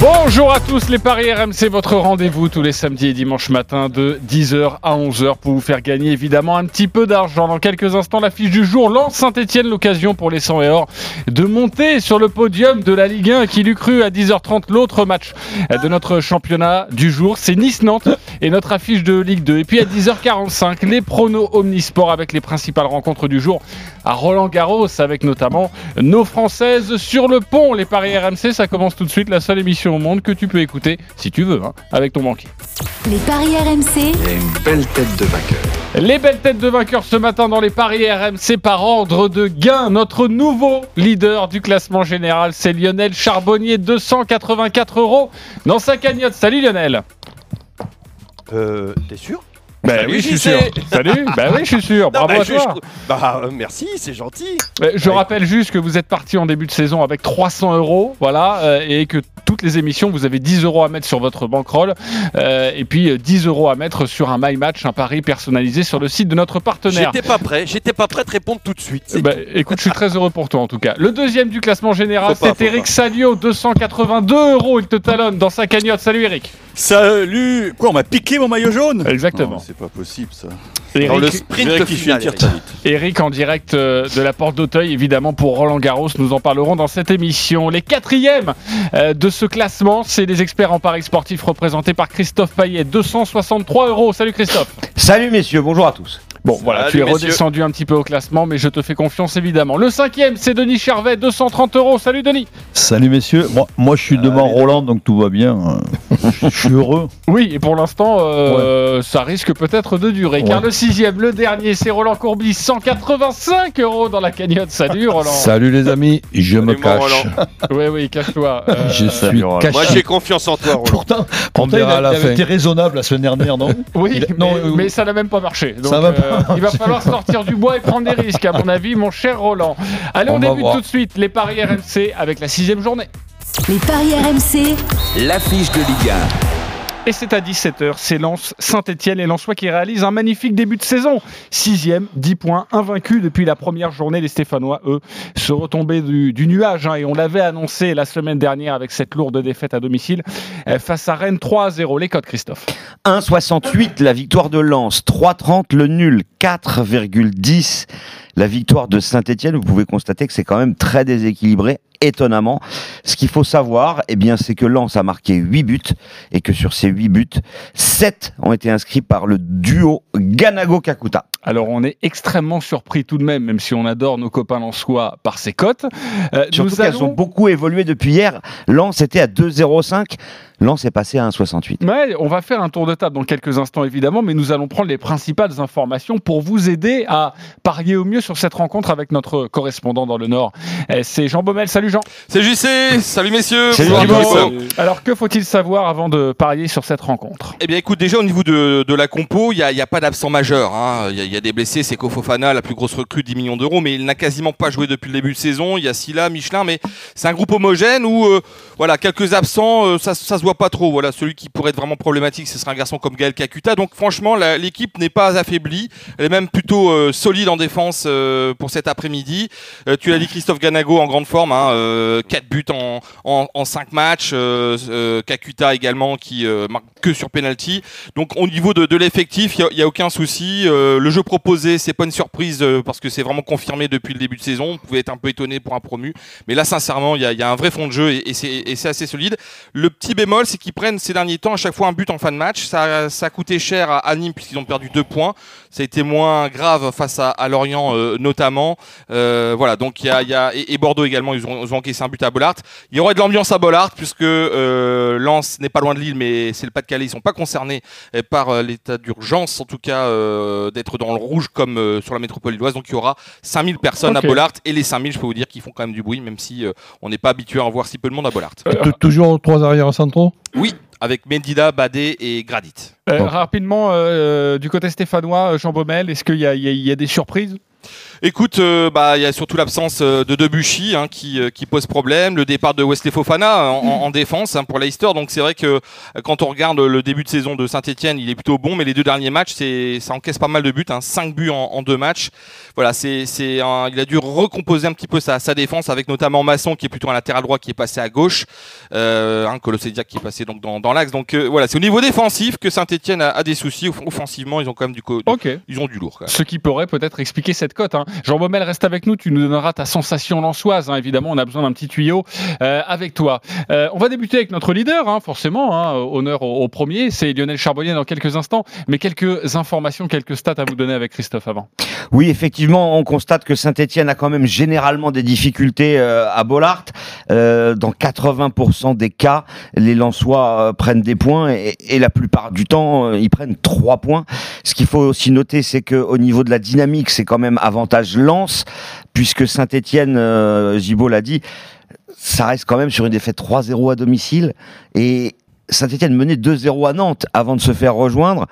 Bonjour à tous les Paris RMC, votre rendez-vous tous les samedis et dimanches matin de 10h à 11h pour vous faire gagner évidemment un petit peu d'argent. Dans quelques instants, la fiche du jour lance Saint-Etienne l'occasion pour les 100 et or de monter sur le podium de la Ligue 1 qui l'eût cru à 10h30 l'autre match de notre championnat du jour. C'est Nice-Nantes et notre affiche de Ligue 2. Et puis à 10h45, les pronos Omnisport avec les principales rencontres du jour à Roland Garros avec notamment nos Françaises sur le pont. Les Paris RMC, ça commence tout de suite, la seule émission au monde que tu peux écouter, si tu veux, hein, avec ton banquier. Les paris RMC. Il y a une belle tête de vainqueur. Les belles têtes de vainqueurs ce matin dans les paris RMC par ordre de gain. Notre nouveau leader du classement général, c'est Lionel Charbonnier, 284 euros dans sa cagnotte. Salut Lionel. Euh, t'es sûr? Ben Salut, oui, je suis sûr. Salut. Ben oui, je suis sûr. Bravo bah, à je- toi. je- bah, euh, merci, c'est gentil. Euh, Je Ouais. rappelle juste que vous êtes parti en début de saison avec 300 euros, voilà, euh, et que toutes les émissions, vous avez 10 euros à mettre sur votre bankroll, euh, et puis euh, 10 euros à mettre sur un My Match, un pari personnalisé sur le site de notre partenaire. J'étais pas prêt, j'étais pas prêt de répondre tout de suite. Bah, écoute, je suis très heureux pour toi en tout cas. Le deuxième du classement général, c'est Eric. Salio, 282 euros. Il te talonne dans sa cagnotte. Salut Eric. Salut Quoi, on m'a piqué mon maillot jaune Exactement. C'est pas possible ça. Dans le Eric, sprint Eric. vite. Eric en direct euh, de la porte d'Auteuil, évidemment pour Roland Garros. Nous en parlerons dans cette émission. Les quatrièmes euh, de ce classement, c'est les experts en paris sportifs représentés par Christophe Payet, 263 euros. Salut Christophe. Salut messieurs, bonjour à tous. Bon, voilà, Salut, tu es messieurs. redescendu un petit peu au classement, mais je te fais confiance évidemment. Le cinquième, c'est Denis Charvet, 230 euros. Salut Denis. Salut messieurs, moi, moi je suis devant Allez. Roland donc tout va bien. Je suis heureux. Oui, et pour l'instant, euh, ça risque peut-être de durer. Car le sixième, le dernier, c'est Roland Courbis, 185 euros dans la cagnotte. Salut Roland. Salut les amis, je me Salut, cache. Roland. Oui, oui, cache-toi. Euh, Je suis. Moi j'ai confiance en toi, Roland. Pourtant, On pourtant il, verra a- à la il avait fin. été raisonnable la semaine dernière, non Oui, Il mais, non, euh, mais ça n'a même pas marché. Donc, Ça va pas il va falloir sortir du bois et prendre des risques, à mon avis, mon cher Roland. Allez, on, débute voir. tout de suite les paris RMC avec la sixième journée. Les paris RMC. L'affiche de Ligue Et c'est à 17h, c'est Lens Saint-Etienne et Lensois qui réalise un magnifique début de saison. Sixième, 10 points, invaincu depuis la première journée. Les Stéphanois, eux, se retombaient du, nuage. hein, et on l'avait annoncé la semaine dernière avec cette lourde défaite à domicile euh, face à Rennes 3 à 0. Les codes, Christophe. 1,68 la victoire de Lens, 3,30 le nul, 4,10 la victoire de Saint-Etienne. Vous pouvez constater que c'est quand même très déséquilibré, étonnamment. Ce qu'il faut savoir, eh bien, c'est que Lens a marqué 8 buts et que sur ces 8 buts, 7 ont été inscrits par le duo Ganago-Kakuta. Alors on est extrêmement surpris tout de même, même si on adore nos copains lensois par ces cotes. Euh, Surtout qu'elles ont beaucoup évolué depuis hier. Lens était à 2,05. Lens est passé à 1,68. Ouais, on va faire un tour de table dans quelques instants évidemment, mais nous allons prendre les principales informations pour vous aider à parier au mieux sur cette rencontre avec notre correspondant dans le Nord. Euh, C'est Jean Baumel. Salut Jean. C'est JC, salut messieurs. Salut. Alors que faut-il savoir avant de parier sur cette rencontre? Eh bien écoute, déjà au niveau de, de la compo, il n'y a, il y a pas d'absent majeur. hein. Il y, a- il y a des blessés, c'est Kofofana, la plus grosse recrue, 10 millions d'euros, mais il n'a quasiment pas joué depuis le début de saison. Il y a Silla, Michelin, mais c'est un groupe homogène où euh, voilà, quelques absents, euh, ça, ça se pas trop. Voilà, celui qui pourrait être vraiment problématique, ce serait un garçon comme Gaël Kakuta. Donc franchement, l'équipe n'est pas affaiblie. Elle est même plutôt euh, solide en défense euh, pour cet après-midi. Euh, tu l'as dit, Christophe Ganago en grande forme, hein, 4 buts en, en, en 5 matchs. Kakuta également qui marque que sur penalty. Donc au niveau de, l'effectif, il n'y a, aucun souci. Le jeu proposé, c'est pas une surprise parce que c'est vraiment confirmé depuis le début de saison. On pouvait être un peu étonné pour un promu. Mais là, sincèrement, il y a, un vrai fond de jeu et c'est assez solide. Le petit bémol, c'est qu'ils prennent ces derniers temps à chaque fois un but en fin de match. Ça, ça a coûté cher à, Nîmes puisqu'ils ont perdu deux points. Ça a été moins grave face à, à Lorient euh, notamment. Euh, voilà, donc il y a, il y a et, et Bordeaux également, ils ont, ils ont encaissé un but à Bollard. Il y aurait de l'ambiance à Bollard puisque euh, Lens n'est pas loin de Lille, mais c'est le Pas-de-Calais. Ils sont pas concernés euh, par euh, l'état d'urgence, en tout cas euh, d'être dans le rouge comme euh, sur la métropole lilloise. Donc il y aura 5000 personnes à Bollard et les 5000, je peux vous dire qu'ils font quand même du bruit, même si euh, on n'est pas habitué à en voir si peu de monde à Bollard. Toujours trois arrières centraux Oui, avec Mendida, Badé et Gradit. Euh. Rapidement, euh, du côté stéphanois, euh, Jean Baumel, est-ce qu'il y a des surprises? Écoute, euh, bah il y a surtout l'absence euh, de Debuchy hein, qui, euh, qui pose problème, le départ de Wesley Fofana en, en- en défense hein, pour Leicester. Donc c'est vrai que quand on regarde le début de saison de Saint-Etienne, il est plutôt bon, mais les deux derniers matchs, c'est ça encaisse pas mal de buts, hein, 5 buts en, en deux matchs. Voilà, c'est c'est il a dû recomposer un petit peu sa, sa défense avec notamment Masson qui est plutôt un latéral droit qui est passé à gauche, euh, hein, Colossediac qui est passé donc dans, dans l'axe. Donc euh, voilà, c'est au niveau défensif que Saint-Etienne a, a des soucis. Off- Offensivement, ils ont quand même du, co- Ok. ils ont du lourd. Quand même. Ce qui pourrait peut-être expliquer cette Hein. Jean Baumel reste avec nous, tu nous donneras ta sensation lançoise. hein. Évidemment, on a besoin d'un petit tuyau euh, avec toi. Euh, on va débuter avec notre leader, hein, forcément. Honneur au, premier, c'est Lionel Charbonnier dans quelques instants. Mais quelques informations, quelques stats à vous donner avec Christophe avant. Oui, effectivement, on constate que Saint-Etienne a quand même généralement des difficultés euh, à Bollard. Dans 80% des cas, les Lensois prennent des points et, et la plupart du temps, ils prennent trois points. Ce qu'il faut aussi noter, c'est que au niveau de la dynamique, c'est quand même avantage Lens, puisque Saint-Etienne, euh, l'a dit, ça reste quand même sur une défaite 3-0 à domicile et Saint-Etienne menait 2-0 à Nantes avant de se faire rejoindre.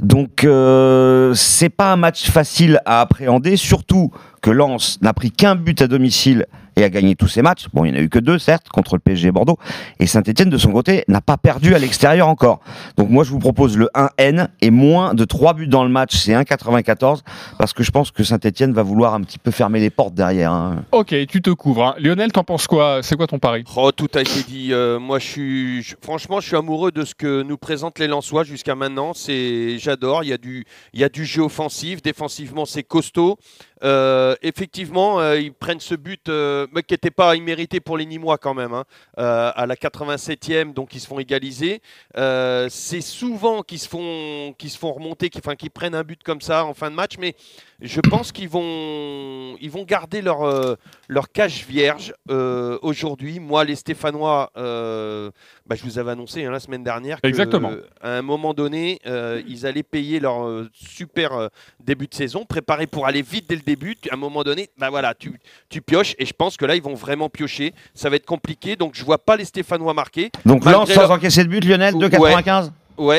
Donc euh, c'est pas un match facile à appréhender, surtout que Lens n'a pris qu'un but à domicile et a gagné tous ses matchs. Bon, il n'y en a eu que deux, certes, contre le PSG et Bordeaux. Et Saint-Etienne, de son côté, n'a pas perdu à l'extérieur encore. Donc moi, je vous propose le 1N et moins de 3 buts dans le match, c'est 1,94, parce que je pense que Saint-Etienne va vouloir un petit peu fermer les portes derrière. hein. Ok, tu te couvres. hein. Lionel, t'en penses quoi? C'est quoi ton pari? Oh, tout a été dit. Euh, moi, je suis, je- franchement, je suis amoureux de ce que nous présentent les Lensois jusqu'à maintenant. C'est, j'adore. Il y a du, il y a du jeu offensif. Défensivement, c'est costaud. Euh, effectivement, euh, ils prennent ce but euh, qui n'était pas immérité pour les Nîmois quand même. hein. À la 87e, donc ils se font égaliser. C'est souvent qu'ils se font, se font remonter, qu'ils prennent un but comme ça en fin de match, mais je pense qu'ils vont, ils vont garder leur, euh, leur cage vierge euh, aujourd'hui. Moi, les Stéphanois, euh, bah, je vous avais annoncé hein, la semaine dernière que, Exactement. euh, à un moment donné, euh, ils allaient payer leur super début de saison, préparés pour aller vite dès le début. À un moment donné, bah voilà, tu, tu pioches et je pense que là, ils vont vraiment piocher. Ça va être compliqué, donc je vois pas les Stéphanois marquer. Donc Lens sans leur- encaisser de but, Lionel, Ouais. 2,95 Ouais,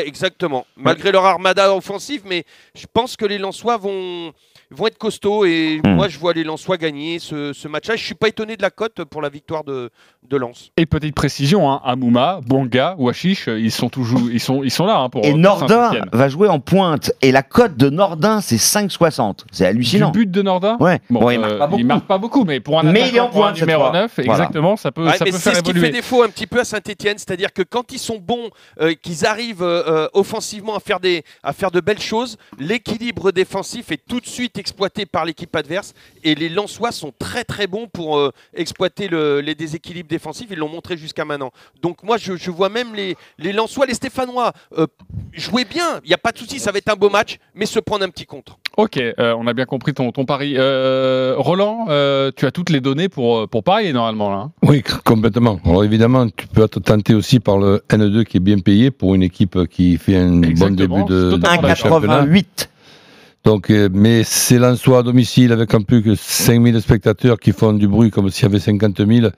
exactement. Malgré leur armada offensive, mais je pense que les Lensois vont, vont être costauds et Hmm. moi, je vois les Lensois gagner ce, ce match-là. Je suis pas étonné de la cote pour la victoire de, de Lens. Et petite précision, hein, Amouma, Bonga, Wachiche, ils sont toujours, ils sont, ils sont là hein, pour. Et pour Nordin va jouer en pointe. Et la cote de Nordin, c'est 5,60. C'est hallucinant. Du but de Nordin Ouais. Bon, Bon, il euh, marque pas beaucoup. marque pas beaucoup, mais pour un Mais il est en un numéro fois. 9, Voilà. exactement, ça peut, Ouais, ça mais peut c'est faire ce qui fait défaut un petit peu à Saint-Etienne, c'est-à-dire que quand ils sont bons, euh, qu'ils arrivent euh, offensivement à faire, des, à faire de belles choses, l'équilibre défensif est tout de suite exploité par l'équipe adverse et les Lensois sont très très bons pour euh, exploiter le- les déséquilibres défensifs, ils l'ont montré jusqu'à maintenant. Donc moi je, je vois même les, les Lensois, les Stéphanois euh, jouer bien, il n'y a pas de souci, ça va être un beau match, mais se prendre un petit contre. Ok, euh, on a bien compris ton, ton pari. Euh, Roland, euh, tu as toutes les données pour, pour parier normalement là. hein? Oui, complètement. Alors évidemment, tu peux être tenté aussi par le N2 qui est bien payé pour une équipe qui fait un bon début de, de d'accord. championnat. 1,88. Donc, euh, mais c'est à domicile avec en plus que 5000 spectateurs qui font du bruit comme s'il y avait 50 000.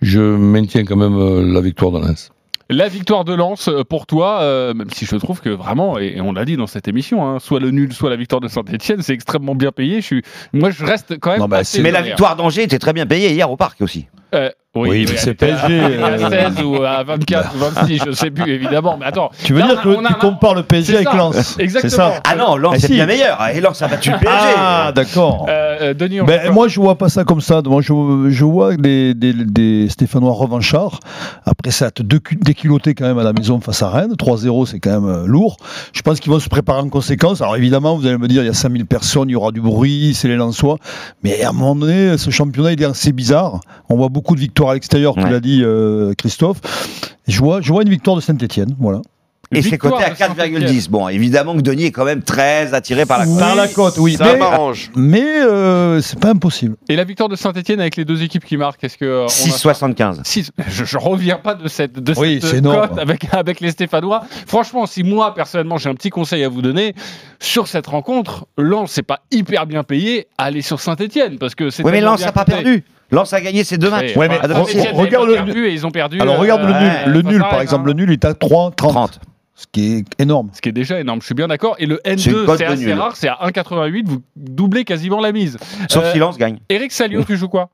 Je maintiens quand même euh, la victoire de Lens. La victoire de Lens euh, pour toi, euh, même si je trouve que vraiment, et, et on l'a dit dans cette émission, hein, soit le nul, soit la victoire de Saint-Etienne, c'est extrêmement bien payé. Je suis, moi, je reste quand même. Non, bah, Mais la victoire d'Angers était très bien payée hier au parc aussi. Euh, oui, mais c'est à- PSG, à euh, 16 ou à 24 ou 26, je sais plus évidemment. Mais attends, Tu veux Là, dire on a- on que a tu compares le PSG avec Lens? Exactement. Ça Ah non, Lens Ah, c'est si. bien meilleur. Et Lens a battu le PSG. Ah, d'accord. Euh, euh, Denis, on Ben, moi, je vois pas ça comme ça. Moi, je, je vois des, des, des Stéphanois revanchards. Après, ça te décu- déculotté quand même à la maison face à Rennes. 3-0, c'est quand même euh, lourd. Je pense qu'ils vont se préparer en conséquence. Alors, évidemment, vous allez me dire, il y a 5000 personnes, il y aura du bruit, c'est les Lensois. Mais à un moment donné, ce championnat, il est assez bizarre. On voit beaucoup de victoires à l'extérieur, tu Ouais. l'as dit, euh, Christophe. Je vois, je vois une victoire de Saint-Etienne. Voilà. Et c'est coté à de Saint-Étienne. 4,10. Bon, évidemment que Denis est quand même très attiré par la cote. Par la cote, oui. Ça Mais, m'arrange. mais euh, c'est pas impossible. Et la victoire de Saint-Etienne avec les deux équipes qui marquent, est-ce que euh, on a- 6,75. Six- je, je reviens pas de cette, de Oui, cette cote avec, avec les Stéphanois. Franchement, si moi, personnellement, j'ai un petit conseil à vous donner, sur cette rencontre, Lens, c'est pas hyper bien payé, allez sur Saint-Etienne, parce que c'est Oui, mais Lens n'a pas coté. perdu. Lens a gagné ses deux matchs. Ouais, mais re- regarde le- perdu et ils ont perdu. Alors, regarde le euh, nul. Le nul, par exemple, le nul est à 3,30. 30. Ce qui est énorme. Ce qui est déjà énorme, je suis bien d'accord. Et le C'est une N2, cote c'est assez nul. rare, c'est à 1,88, vous doublez quasiment la mise. Sauf Euh, si Lens gagne. Eric Salio, tu joues quoi?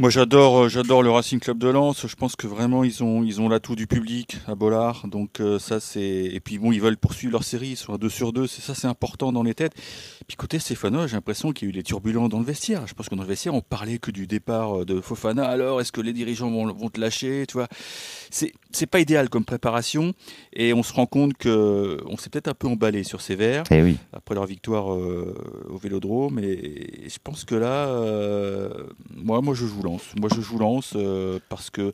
Moi j'adore euh, j'adore le Racing Club de Lens. Je pense que vraiment ils ont ils ont l'atout du public à Bollard. Donc euh, ça c'est et puis bon ils veulent poursuivre leur série. Ils sont à 2 sur 2. C'est ça c'est important dans les têtes. Puis côté Stéphano, j'ai l'impression qu'il y a eu des turbulents dans le vestiaire. Je pense que dans le vestiaire on parlait que du départ euh, de Fofana. Alors est-ce que les dirigeants vont, vont te lâcher Tu vois? C'est c'est pas idéal comme préparation et on se rend compte que on s'est peut-être un peu emballé sur ces verts Eh oui. après leur victoire euh, au Vélodrome. Et, je pense que là, euh, moi, moi, je joue Moi, je joue Lance euh, parce que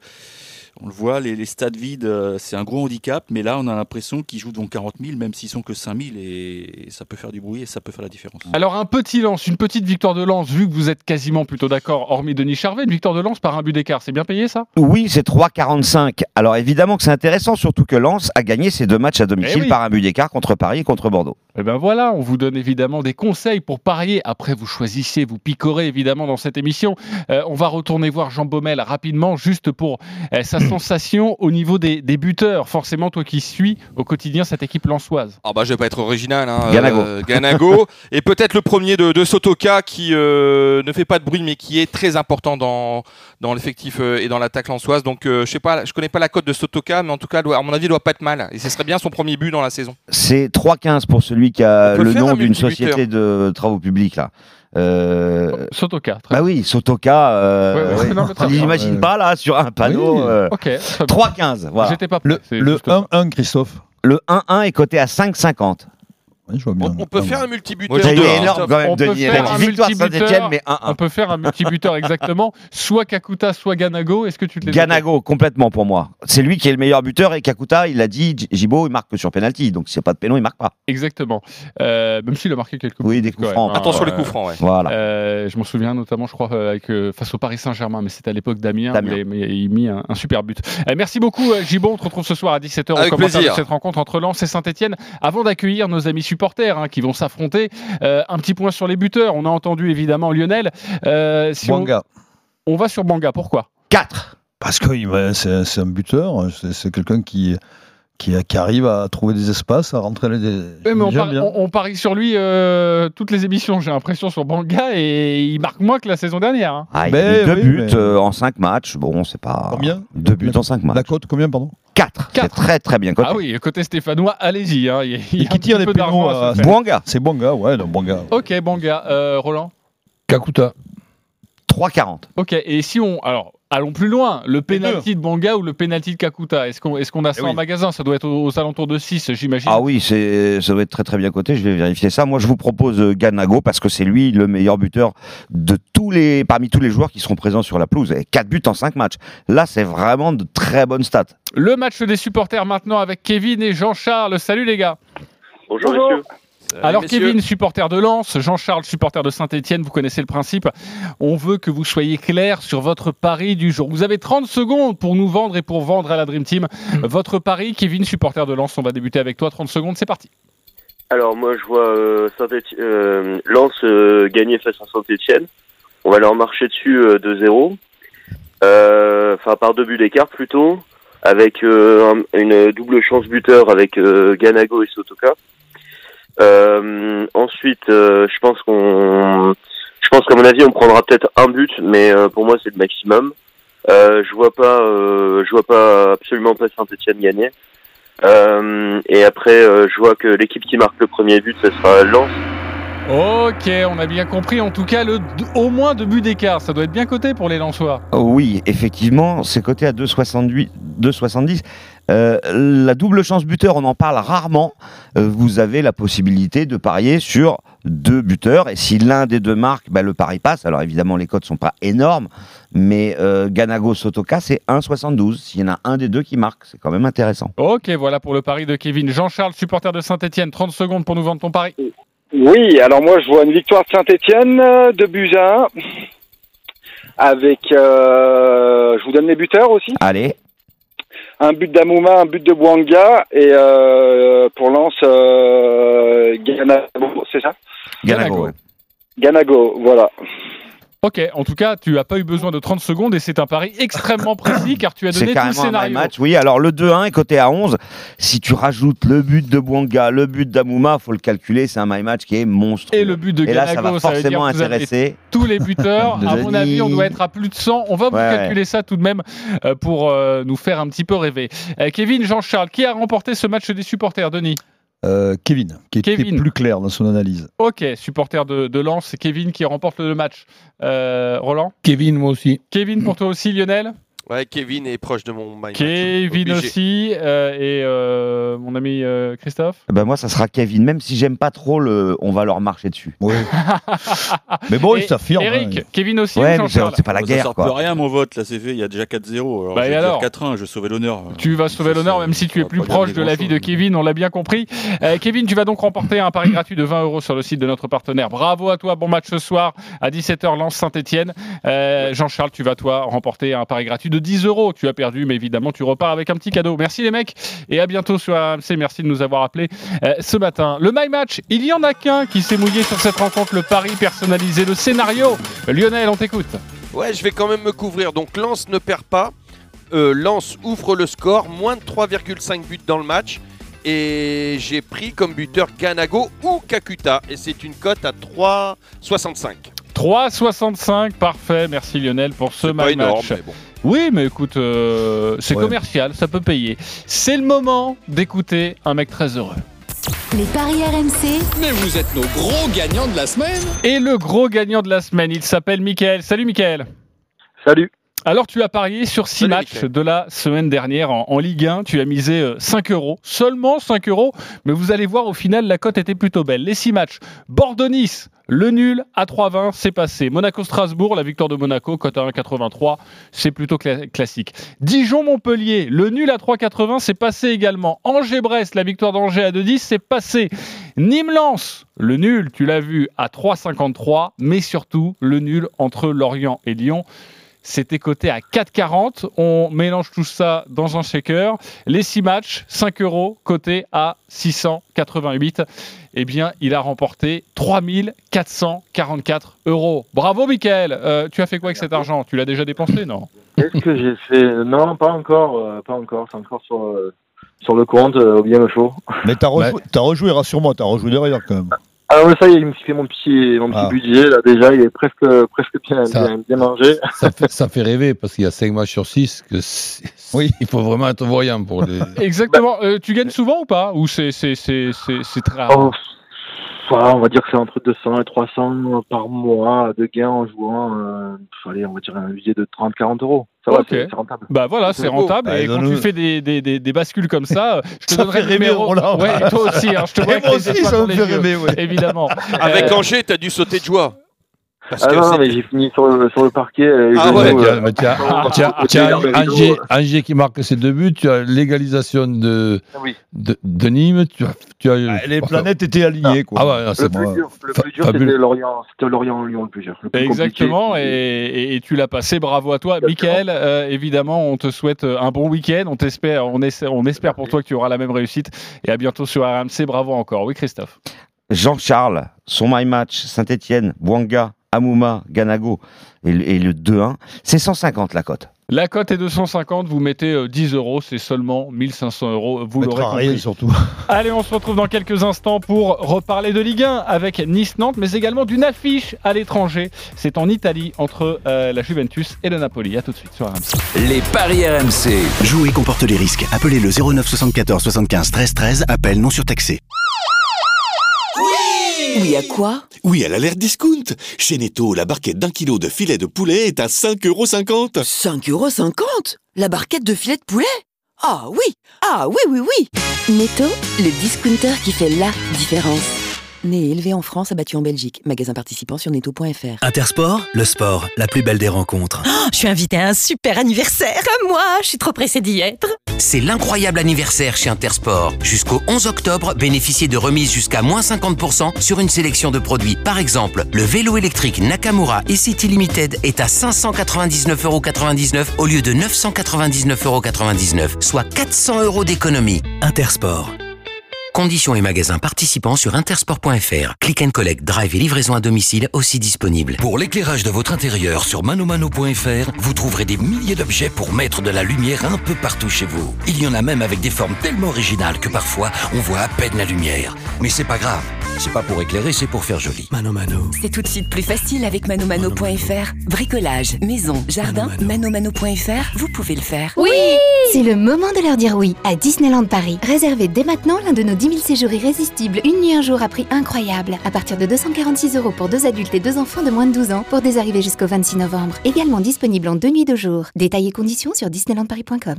on le voit, les, les stades vides, euh, c'est un gros handicap. Mais là, on a l'impression qu'ils jouent devant 40 000, même s'ils sont que 5 000, et, ça peut faire du bruit et ça peut faire la différence. Alors un petit lance, une petite victoire de lance, vu que vous êtes quasiment plutôt d'accord, hormis Denis Charvet, une victoire de lance par un but d'écart, c'est bien payé ça? Oui, c'est 3,45. Alors évidemment que c'est intéressant, surtout que Lens a gagné ses deux matchs à domicile Eh oui. par un but d'écart contre Paris et contre Bordeaux. Eh ben voilà, on vous donne évidemment des conseils pour parier. Après, vous choisissez, vous picorez évidemment dans cette émission. Euh, on va retourner voir Jean Baumel rapidement, juste pour euh, sa sensation au niveau des, des buteurs. Forcément, toi qui suis au quotidien cette équipe lançoise. Ah bah je vais pas être original. Hein. Ganago. Euh, Ganago. et peut-être le premier de, de Sotoka qui euh, ne fait pas de bruit mais qui est très important dans, dans l'effectif euh, et dans l'attaque lançoise. Donc euh, je sais pas, je connais pas la cote de Sotoka mais en tout cas doit- à mon avis il doit pas être mal. Et ce serait bien son premier but dans la saison. C'est 3,15 pour celui qui a le faire nom un d'une société de travaux publics là. Euh, Sotoka. très bah oui, Sotoka. Euh, Ouais, ouais, On pas là sur un panneau. Oui. euh, Ok. très bien. 3,15. Voilà. J'étais pas prêt, Le, le juste ça. 1-1, Christophe. Le 1-1 est coté à 5,50. Ouais, je vois bien. On, on peut faire un multibuteur. Moi, C'est j'ai deux, hein. énorme quand même, On peut faire un multibuteur. Mais On 1-1. peut faire un multibuteur exactement, soit Kakuta, soit Ganago. Est-ce que tu te les Ganago, complètement pour moi. C'est lui qui est le meilleur buteur et Kakuta, il a dit, Gibo, il marque que sur penalty. Donc s'il n'y a pas de péno, il marque pas. Exactement. Euh, même s'il a marqué quelques Oui, buts, des coups francs. hein. Attention les Euh, coups francs. Ouais. Voilà. Euh, je m'en souviens notamment, je crois, euh, avec, euh, face au Paris Saint-Germain, mais c'était à l'époque Damien, Damien. mais, mais il a mis un, un super but. Euh, merci beaucoup, Gibon. On te retrouve ce soir à 17h au Avec commentaire plaisir. de cette rencontre entre Lens et Saint-Etienne. Avant d'accueillir nos amis supporters hein, qui vont s'affronter, euh, un petit point sur les buteurs. On a entendu évidemment Lionel. Euh, si Banga. on va sur Banga, pourquoi? 4. Parce que c'est un buteur, c'est quelqu'un qui, qui, qui arrive à trouver des espaces, à rentrer les. Oui, mais on, J'aime par- bien. on- on parie sur lui euh, toutes les émissions, j'ai l'impression, sur Banga, et il marque moins que la saison dernière. hein. Ah, il Mais a mis deux oui, buts mais- en 5 matchs. Bon, c'est pas. Combien? Deux buts en 5 La matchs. cote, combien, pardon? 4. C'est Quatre. très très bien coté. Ah oui, côté stéphanois, allez-y. hein, Il y a, qui un tire peu pénaux à faire. Bouanga, C'est Banga, ouais, non. Ok, Banga. Euh, Roland Kakuta. 3,40. Ok, et si on. Alors, allons plus loin. Le penalty de Banga ou le penalty de Kakuta? Est-ce qu'on est qu'on a ça Eh oui. en magasin? Ça doit être aux, aux alentours de 6, j'imagine. Ah oui, c'est ça doit être très très bien coté. Je vais vérifier ça. Moi, je vous propose euh, Ganago parce que c'est lui le meilleur buteur de tous les parmi tous les joueurs qui seront présents sur la pelouse. Et 4 buts en 5 matchs. Là, c'est vraiment de très bonnes stats. Le match des supporters maintenant avec Kevin et Jean-Charles. Salut les gars. Bonjour, messieurs. Alors messieurs. Kevin, supporter de Lens, Jean-Charles, supporter de Saint-Etienne, vous connaissez le principe. On veut que vous soyez clair sur votre pari du jour. Vous avez 30 secondes pour nous vendre et pour vendre à la Dream Team votre pari. Kevin, supporter de Lens, on va débuter avec toi. 30 secondes, c'est parti. Alors moi je vois euh, Saint-Étienne, euh, Lens euh, gagner face à Saint-Etienne. On va leur marcher dessus euh, 2-0. Euh, Enfin par deux buts d'écart plutôt. Avec euh, un- une double chance buteur avec euh, Ganago et Sotoka. Euh, ensuite euh, je pense qu'on... Je pense qu'à mon avis on prendra peut-être un but, mais euh, pour moi c'est le maximum. Euh, je vois pas, euh, je vois pas absolument pas Saint-Etienne gagner. Euh, et après, euh, je vois que l'équipe qui marque le premier but, ce sera Lens. Ok, on a bien compris. En tout cas, le, au moins deux buts d'écart. Ça doit être bien coté pour les Lensois. Oui, effectivement, c'est coté à 2,68 2,70. Euh, la double chance buteur, on en parle rarement. Euh, vous avez la possibilité de parier sur deux buteurs. Et si l'un des deux marque, bah, le pari passe. Alors évidemment, les cotes sont pas énormes. Mais euh, Ganago Sotoka, c'est 1,72. S'il y en a un des deux qui marque, c'est quand même intéressant. Ok, voilà pour le pari de Kevin. Jean-Charles, supporter de Saint-Etienne, 30 secondes pour nous vendre ton pari. Oui, alors moi je vois une victoire de Saint-Etienne de buts à 1 avec, euh, je vous donne les buteurs aussi, Allez, un but d'Amouma, un but de Bouanga et euh, pour Lens, euh, Ganago, c'est ça? Ganago. Ganago. ouais. Ganago, voilà. Ok, en tout cas, tu n'as pas eu besoin de 30 secondes et c'est un pari extrêmement précis car tu as donné tout le scénario. match. Oui, alors le 2-1 est coté à 11. Si tu rajoutes le but de Bouanga, le but d'Amouma, faut le calculer, c'est un my match qui est monstrueux. Et le but de Et là, ça Ganago, va ça dire forcément intéresser. tous les buteurs. À mon avis, on doit être à plus de 100. On va vous Ouais, calculer ça tout de même euh, pour euh, nous faire un petit peu rêver. Euh, Kevin, Jean-Charles, qui a remporté ce match des supporters, Denis? Euh, Kevin, qui était Kevin. plus clair dans son analyse. Ok, supporter de, de Lens, c'est Kevin qui remporte le match. Euh, Roland Kevin, moi aussi. Kevin, pour toi aussi, Lionel Ouais, Kevin est proche de mon my match. Kevin Obligé. aussi, euh, et euh, mon ami euh, Christophe Ben moi, ça sera Kevin, même si j'aime pas trop le. On va leur marcher dessus. Oui. Mais bon, Et il s'affirme. Eric, hein. Kevin aussi Ouais, ou mais c'est pas la Ça guerre, sert plus quoi. à rien mon vote, là c'est fait, il y a déjà 4-0. Alors Bah, je et vais alors dire 4-1, je sauver l'honneur. Tu vas sauver Ça, l'honneur, ça- même si tu ça es plus proche de l'avis de grand-chose. Kevin, on l'a bien compris. Euh, Kevin, tu vas donc remporter un pari gratuit de 20 euros sur le site de notre partenaire. Bravo à toi, bon match ce soir à 17h, Lance Saint-Etienne. Jean-Charles, tu vas toi remporter un pari gratuit de 10 euros. Tu as perdu, mais évidemment, tu repars avec un petit cadeau. Merci les mecs, et à bientôt sur AMC. Merci de nous avoir appelés euh, ce matin. Le My Match, il y en a qu'un qui s'est mouillé sur cette rencontre, le pari personnalisé, le scénario. Lionel, on t'écoute. Ouais, je vais quand même me couvrir. Donc Lens ne perd pas. Euh, Lens ouvre le score, moins de 3,5 buts dans le match. Et j'ai pris comme buteur Ganago ou Kakuta. Et c'est une cote à 3,65. 3,65, parfait. Merci Lionel pour ce énorme, Match. mais bon. Oui, mais écoute, euh, c'est Ouais. commercial, ça peut payer. C'est le moment d'écouter un mec très heureux. Les paris RMC, Mais vous êtes nos gros gagnants de la semaine Et le gros gagnant de la semaine, il s'appelle Mickaël. Salut Mickaël. Salut. Alors tu as parié sur 6 Salut, matchs de la semaine dernière en, en Ligue 1. Tu as misé euh, 5 euros, seulement 5 euros. Mais vous allez voir, au final, la cote était plutôt belle. Les 6 matchs, Bordeaux-Nice, le nul à 3,20, c'est passé. Monaco-Strasbourg, la victoire de Monaco, cote à 1,83, c'est plutôt cla- classique. Dijon-Montpellier, le nul à 3,80, c'est passé également. Angers-Brest, la victoire d'Angers à 2,10, c'est passé. Nîmes-Lens, le nul, tu l'as vu, à 3,53, mais surtout le nul entre Lorient et Lyon. C'était coté à 4,40. On mélange tout ça dans un shaker. Les 6 matchs, 5 euros, coté à 688. Eh bien, il a remporté 3444 euros. Bravo, Michael. Euh, tu as fait quoi avec cet argent? Tu l'as déjà dépensé, non? Qu'est-ce que j'ai fait? Non, pas encore, euh, pas encore. C'est encore sur, euh, sur le compte, euh, au bien chaud. Mais t'as rejoué, t'as rejoué, rassure-moi, t'as rejoué derrière quand même. Ah ouais, ça y est, il me fait mon petit, mon petit Ah. budget là déjà, il est presque, presque bien, Ça- bien, bien mangé. Ça fait, ça fait rêver parce qu'il y a 5 matchs sur 6 que c'est- Oui. il faut vraiment être voyant pour les. Exactement. Euh, tu gagnes souvent ou pas? Ou c'est c'est- c'est- c'est- c'est très rare? Oh, voilà, on va dire que c'est entre 200 et 300 par mois de gains en jouant. Euh, allez, on va dire un budget de 30-40 euros. Ça va, Ok. c'est c'est rentable. Bah voilà, c'est rentable. Bah, et quand tu fais des, des, des, des bascules comme ça, je te Ça donnerai le numéro. Ouais, toi aussi. hein, je te vois moi aussi, ça me les fait rêver, ouais. Évidemment. Avec Euh, Angers, t'as dû sauter de joie. Parce Ah que non, non, mais j'ai fini sur le, sur le parquet. euh, Ah ouais, Tiens, euh, tiens, ah, tiens, ah, tiens, ah, ah, Angers, ah, Angers qui marque ses deux buts, tu as l'égalisation de, Oui. de, de Nîmes, tu as, tu as Ah, les planètes étaient alignées, quoi. Ah ouais, non, Le plus dur, le plus dur, c'était Lorient, c'était Lorient-Lyon le plus dur. le plus Exactement, et, et- et tu l'as passé, bravo à toi. Michael, euh, évidemment, on te souhaite euh, un bon week-end, on, t'espère, on, essaie- on espère pour toi que tu auras la même réussite, et à bientôt sur RMC, bravo encore. Oui, Christophe. Jean-Charles, son my match, Saint-Etienne, Bouanga, Amouma, Ganago et, le- et le 2-1, c'est 150 la cote. La cote est de 150, vous mettez euh, 10 euros, c'est seulement 1500 euros, vous l'aurez compris. surtout. Allez, on se retrouve dans quelques instants pour reparler de Ligue 1 avec Nice-Nantes, mais également d'une affiche à l'étranger. C'est en Italie entre euh, la Juventus et le Napoli. À tout de suite sur RMC. Les paris RMC. Jouer comporte les risques. Appelez le 09 74 75 13 13. Appel non surtaxé. Oui à quoi Oui, à l'alerte discount. Chez Netto, la barquette d'un kilo de filet de poulet est à 5,50€. 5,50€ La barquette de filet de poulet Ah oui Ah oui, oui, oui Netto, le discounter qui fait la différence. Né et élevé en France, abattu en Belgique. Magasin participant sur netto.fr. Intersport, le sport, la plus belle des rencontres. Je suis invitée à un super anniversaire. Comme moi, je suis trop pressée d'y être. C'est l'incroyable anniversaire chez Intersport. Jusqu'au 11 octobre, bénéficiez de remises jusqu'à moins 50% sur une sélection de produits. Par exemple, le vélo électrique Nakamura et City Limited est à 599,99€ au lieu de 999,99€, soit 400 euros d'économie. Intersport. Conditions et magasins participants sur intersport.fr. Click and collect, drive et livraison à domicile aussi disponibles. Pour l'éclairage de votre intérieur sur manomano.fr, vous trouverez des milliers d'objets pour mettre de la lumière un peu partout chez vous. Il y en a même avec des formes tellement originales que parfois on voit à peine la lumière. Mais c'est pas grave, c'est pas pour éclairer, c'est pour faire joli. Mano Mano. C'est tout de suite plus facile avec manomano.fr. Bricolage, maison, jardin, manomano.fr, vous pouvez le faire. Oui C'est le moment de leur dire oui à Disneyland Paris. Réservez dès maintenant l'un de nos 10 000 séjours irrésistibles, une nuit un jour à prix incroyable, à partir de 246 euros pour deux adultes et deux enfants de moins de 12 ans, pour des arrivées jusqu'au 26 novembre. Également disponible en deux nuits de jour. Détails et conditions sur disneylandparis.com.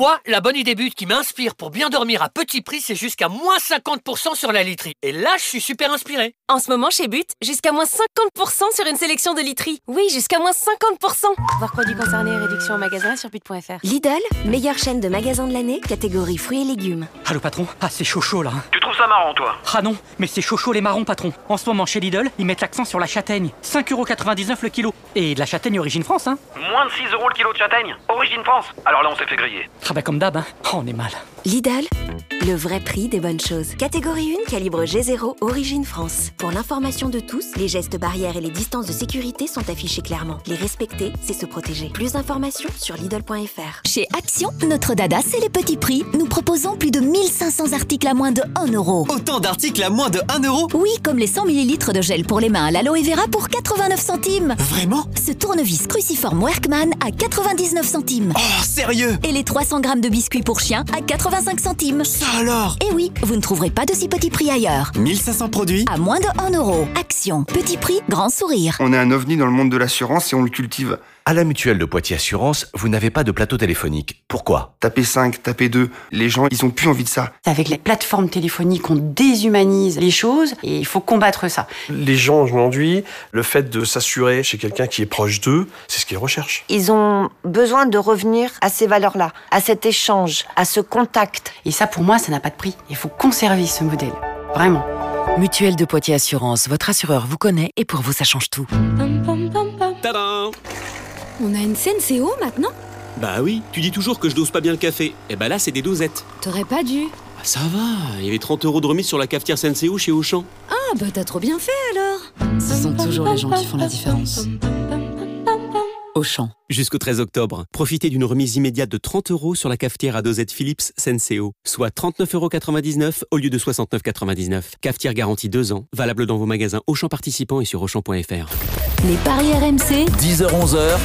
Moi, la bonne idée but qui m'inspire pour bien dormir à petit prix, c'est jusqu'à moins 50% sur la literie. Et là, je suis super inspiré. En ce moment, chez But, jusqu'à moins 50% sur une sélection de literie. Oui, jusqu'à moins 50%. Voir produits concernés et réduction en magasin sur but.fr. Lidl, meilleure chaîne de magasins de l'année, catégorie fruits et légumes. Allô patron? Ah c'est chaud chaud là. Tu trouves ça marrant toi? Ah non, mais c'est chaud chaud les marrons patron. En ce moment chez Lidl, ils mettent l'accent sur la châtaigne. 5,99€ le kilo. Et de la châtaigne origine France hein Moins de 6 euros le kilo de châtaigne? Origine France? Alors là on s'est fait griller. Ah bah comme d'hab hein. Oh, on est mal. Lidl, le vrai prix des bonnes choses. Catégorie 1, calibre G0, origine France. Pour l'information de tous, les gestes barrières et les distances de sécurité sont affichés clairement. Les respecter, c'est se protéger. Plus d'informations sur Lidl.fr. Chez Action, notre dada, c'est les petits prix. Nous proposons plus de 1500 articles à moins de 1 euro. Autant d'articles à moins de 1 euro? Oui, comme les 100 ml de gel pour les mains à l'aloe vera pour 89 centimes. Vraiment? Ce tournevis cruciforme Workman à 99 centimes. Oh, sérieux? Et les 300 grammes de biscuits pour chien à 85 centimes. Ça alors? Et oui, vous ne trouverez pas de si petits prix ailleurs. 1500 produits? À moins de 1 euro. Action, petit prix, grand sourire. On est un ovni dans le monde de l'assurance et on le cultive. À la mutuelle de Poitiers Assurance, vous n'avez pas de plateau téléphonique. Pourquoi? Tapez 5, tapez 2. Les gens, ils ont plus envie de ça. Avec les plateformes téléphoniques, on déshumanise les choses et il faut combattre ça. Les gens aujourd'hui, le fait de s'assurer chez quelqu'un qui est proche d'eux, c'est ce qu'ils recherchent. Ils ont besoin de revenir à ces valeurs-là, à cet échange, à ce contact. Et ça, pour moi, ça n'a pas de prix. Il faut conserver ce modèle. Vraiment. Mutuelle de Poitiers Assurance, votre assureur vous connaît et pour vous, ça change tout. Tadam On a une CNCO maintenant Bah oui, tu dis toujours que je dose pas bien le café. Et bah là, c'est des dosettes. T'aurais pas dû. Ah, ça va, il y avait 30 euros de remise sur la cafetière CNCO chez Auchan. Ah bah t'as trop bien fait alors Ce sont toujours les gens qui font la différence. Auchan. Jusqu'au 13 octobre, profitez d'une remise immédiate de 30 euros sur la cafetière à dosette Philips Senseo, soit 39,99 euros au lieu de 69,99. Cafetière garantie 2 ans, valable dans vos magasins Auchan participants et sur Auchan.fr. Les paris RMC. 10h-11h,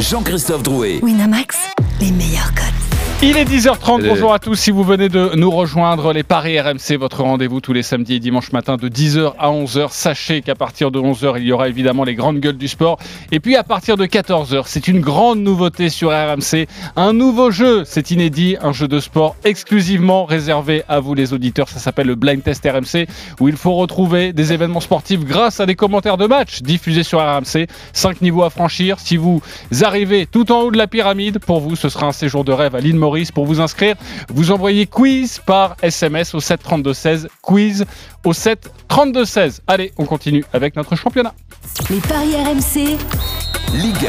Jean-Christophe Drouet. Winamax, les meilleurs codes. Il est 10h30, bonjour à tous. Si vous venez de nous rejoindre, les Paris RMC, votre rendez-vous tous les samedis et dimanches matin de 10h à 11h. Sachez qu'à partir de 11h, il y aura évidemment les grandes gueules du sport. Et puis à partir de 14h, c'est une grande nouveauté sur RMC. Un nouveau jeu, c'est inédit, un jeu de sport exclusivement réservé à vous les auditeurs. Ça s'appelle le Blind Test RMC, où il faut retrouver des événements sportifs grâce à des commentaires de match diffusés sur RMC. Cinq niveaux à franchir. Si vous arrivez tout en haut de la pyramide, pour vous, ce sera un séjour de rêve à l'île Maurice. Pour vous inscrire, vous envoyez quiz par SMS au 7 32 16. Quiz au 7 32 16. Allez, on continue avec notre championnat. Les paris RMC. Ligue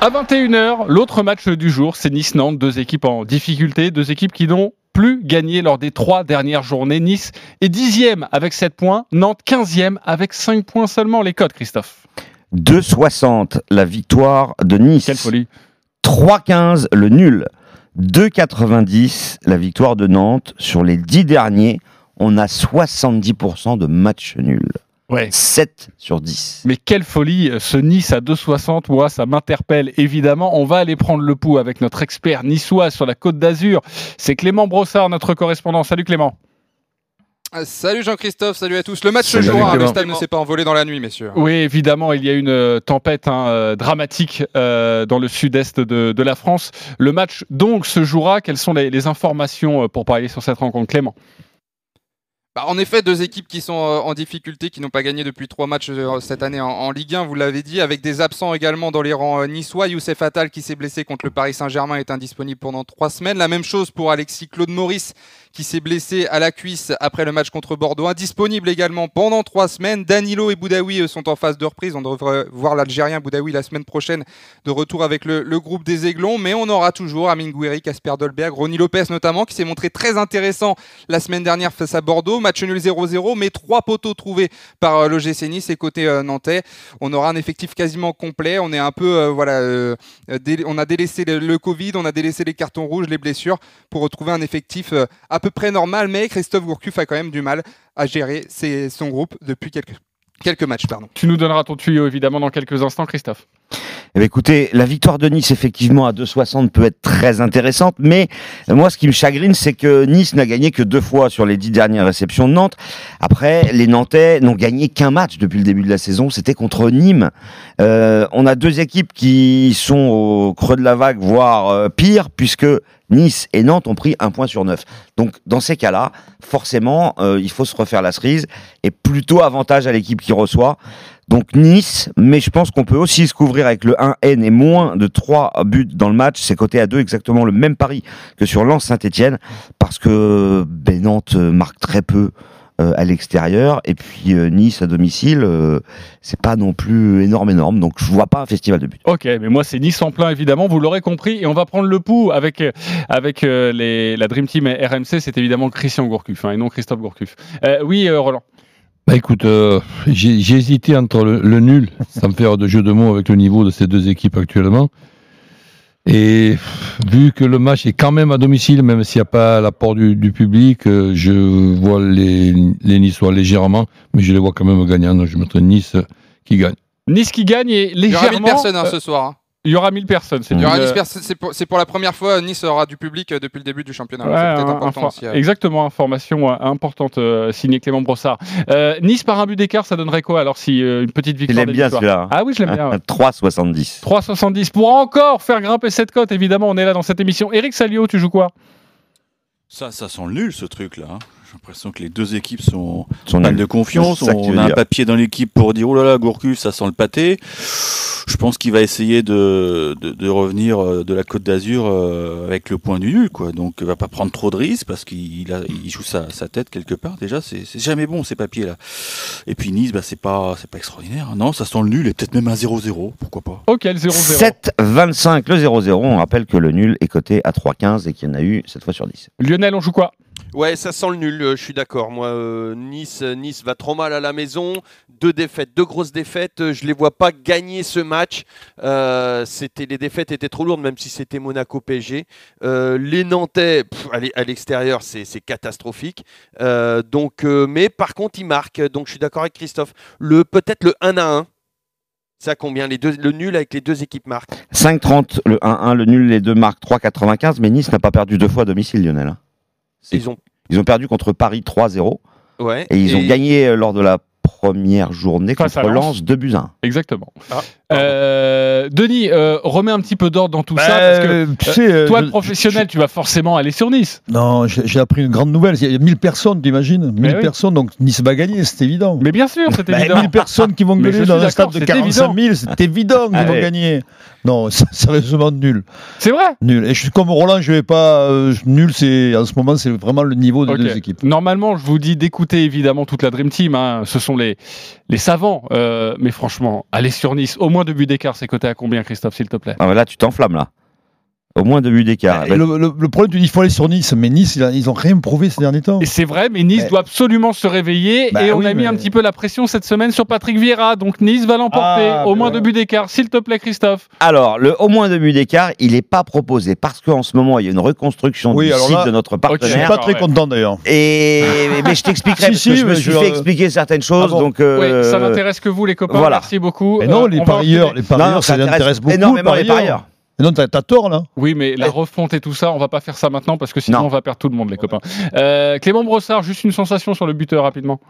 1. À 21h, l'autre match du jour, c'est Nice-Nantes, deux équipes en difficulté, deux équipes qui n'ont plus gagné lors des trois dernières journées. Nice est dixième avec 7 points, Nantes 15e avec 5 points seulement. Les codes, Christophe 2,60 la victoire de Nice. Quelle folie. 3,15 le nul. 2,90 la victoire de Nantes. Sur les 10 derniers, on a 70% de matchs nuls. Ouais. 7 sur 10. Mais quelle folie, ce Nice à 2,60, moi ça m'interpelle évidemment. On va aller prendre le pouls avec notre expert niçois sur la côte d'Azur. C'est Clément Brossard, notre correspondant. Salut Clément. Ah, Salut Jean-Christophe, salut à tous. Le match se jouera, le stade ne s'est pas envolé dans la nuit, messieurs. Oui, évidemment, il y a une euh, tempête hein, euh, dramatique euh, dans le sud-est de, de la France. Le match donc se jouera. Quelles sont les, les informations pour parier sur cette rencontre, Clément? Bah, en effet, deux équipes qui sont en difficulté, qui n'ont pas gagné depuis trois matchs cette année en, en Ligue 1, vous l'avez dit, avec des absents également dans les rangs niçois. Youssef Attal qui s'est blessé contre le Paris Saint-Germain est indisponible pendant trois semaines. La même chose pour Alexis Claude Maurice qui s'est blessé à la cuisse après le match contre Bordeaux, indisponible également pendant trois semaines. Danilo et Boudaoui euh, sont en phase de reprise. On devrait voir l'Algérien Boudaoui la semaine prochaine de retour avec le, groupe des Aiglons, mais on aura toujours Amin Gouiri, Casper Dolberg, Ronny Lopez notamment, qui s'est montré très intéressant la semaine dernière face à Bordeaux. Match nul 0-0, mais trois poteaux trouvés par euh, l'OGC Nice et côté euh, nantais. On aura un effectif quasiment complet. On est un peu, voilà, on a délaissé le, le Covid, on a délaissé les cartons rouges, les blessures pour retrouver un effectif à peu près normal. Mais Christophe Gourcuff a quand même du mal à gérer son groupe depuis quelques, quelques matchs. Pardon. Tu nous donneras ton tuyau évidemment dans quelques instants, Christophe. Eh bien, écoutez, la victoire de Nice, effectivement, à 2,60 peut être très intéressante, mais euh, moi, ce qui me chagrine, c'est que Nice n'a gagné que deux fois sur les dix dernières réceptions de Nantes. Après, les Nantais n'ont gagné qu'un match depuis le début de la saison, c'était contre Nîmes. Euh, on a deux équipes qui sont au creux de la vague, voire euh, pire, puisque Nice et Nantes ont pris un point sur neuf. Donc, dans ces cas-là, forcément, il faut se refaire la cerise, et plutôt avantage à l'équipe qui reçoit. Donc Nice, mais je pense qu'on peut aussi se couvrir avec le 1N et moins de 3 buts dans le match. C'est coté à 2, exactement le même pari que sur Lens Saint-Etienne, parce que ben, Nantes euh, marque très peu euh, à l'extérieur, et puis euh, Nice à domicile, c'est pas non plus énorme, énorme, donc je vois pas un festival de buts. Ok, mais moi c'est Nice en plein évidemment, vous l'aurez compris, et on va prendre le pouls avec, avec la Dream Team et RMC, c'est évidemment Christian Gourcuff hein, et non Christophe Gourcuff. Oui, Roland. Bah écoute, euh, j'ai j'ai hésité entre le, le nul, sans faire de jeu de mots avec le niveau de ces deux équipes actuellement. Et vu que le match est quand même à domicile, même s'il n'y a pas l'apport du, du public, euh, je vois les, les Niçois légèrement, mais je les vois quand même gagnant. Donc je mettrai Nice qui gagne. Nice qui gagne et Il aura légèrement. 1000 personnes hein, euh, ce soir. hein. Il y aura 1000 personnes. c'est Il y aura une, 10 euh, personnes. C'est pour, pour la première fois Nice aura du public euh, depuis le début du championnat. Ouais, un- important aussi. euh. Exactement, information importante euh, signée Clément Brossard. Euh, nice par un but d'écart, ça donnerait quoi alors si euh, une petite Il victoire aime des bien celui-là. Ah oui, je l'aime bien. ouais. 3,70. 3,70 pour encore faire grimper cette cote, évidemment, on est là dans cette émission. Eric Salio, tu joues quoi? Ça, ça sent nul ce truc-là. hein. J'ai l'impression que les deux équipes sont, Sont de confiance. On a un papier dans l'équipe pour dire oh là là, Gourcuff, ça sent le pâté. Je pense qu'il va essayer de, de, de revenir euh, de la Côte d'Azur euh, avec le point du nul, quoi. Donc il va pas prendre trop de risques parce qu'il il joue sa, sa tête quelque part. Déjà, c'est jamais bon ces papiers-là. Et puis Nice, bah, c'est pas, c'est pas extraordinaire. Non, ça sent le nul et peut-être même un 0-0, pourquoi pas. Ok, le 0-0. 7,25 le 0-0. On rappelle que le nul est coté à 3,15 et qu'il y en a eu cette fois sur 10. Lionel, on joue quoi? Ouais, ça sent le nul, euh, je suis d'accord. Moi, euh, Nice, nice va trop mal à la maison. Deux défaites, deux grosses défaites. Euh, Je les vois pas gagner ce match. Euh, c'était les défaites étaient trop lourdes, même si c'était Monaco PSG. Euh, les Nantais, à l'e- à l'extérieur, c'est catastrophique. Euh, donc, euh, mais par contre, ils marquent. Donc, je suis d'accord avec Christophe. Le peut-être le 1 à 1. Ça combien? Les deux, le nul avec les deux équipes marquent. 5,30 le 1-1, le nul, les deux marques 3,95. Mais Nice n'a pas perdu deux fois à domicile, Lionel. Ils ont Ils ont perdu contre Paris 3-0. ouais. Et ils ont gagné euh, lors de la première journée contre Lens. Lens 2 buts à 1. Exactement. Euh, Denis, euh, remets un petit peu d'ordre dans tout ça. Parce que, euh, tu euh, sais, toi, je- le professionnel, tu vas forcément aller sur Nice. Non, j'ai appris une grande nouvelle. Il y a 1000 personnes, t'imagines 1000 oui. personnes, donc Nice va gagner, c'est évident. Mais bien sûr, c'est Bah, évident. 1000 personnes qui vont suis dans un stade de c'est 45 000, c'est évident qu'ils vont gagner. Non, sérieusement nul. C'est vrai? Nul. Et je suis comme Roland, je vais pas. euh, nul, c'est en ce moment, c'est vraiment le niveau des deux équipes. Normalement, je vous dis d'écouter évidemment toute la Dream Team. hein. Ce sont les, les savants. Euh, mais franchement, allez sur Nice. Au moins deux buts d'écart, c'est coté à combien, Christophe, s'il te plaît? Ah, là, tu t'enflammes, là. Au moins deux buts d'écart. Et le, le- le problème, il faut aller sur Nice, mais Nice, ils ont rien prouvé ces derniers temps. C'est vrai, mais Nice doit absolument se réveiller. Bah et on oui, a mis mais- un petit peu la pression cette semaine sur Patrick Vieira. Donc Nice va l'emporter. Ah, Au moins deux buts d'écart, s'il te plaît, Christophe. Alors, le au moins deux buts d'écart, il n'est pas proposé parce qu'en ce moment, il y a une reconstruction Oui, du site là- de notre Je suis partenaire. pas très content d'ailleurs. Et mais je t'expliquerai Si, parce si, que je me suis fait expliquer certaines choses. Ah bon donc, euh, Oui, ça n'intéresse que vous, les copains. voilà. Merci beaucoup. Mais non, Euh, les parieurs, les parieurs, ça intéresse intéresse beaucoup. énormément les parieurs. Mais non, t'as tort là. Oui, mais la refonte et tout ça, on va pas faire ça maintenant parce que sinon Non. on va perdre tout le monde, les copains. Euh, Clément Brossard, juste une sensation sur le buteur rapidement.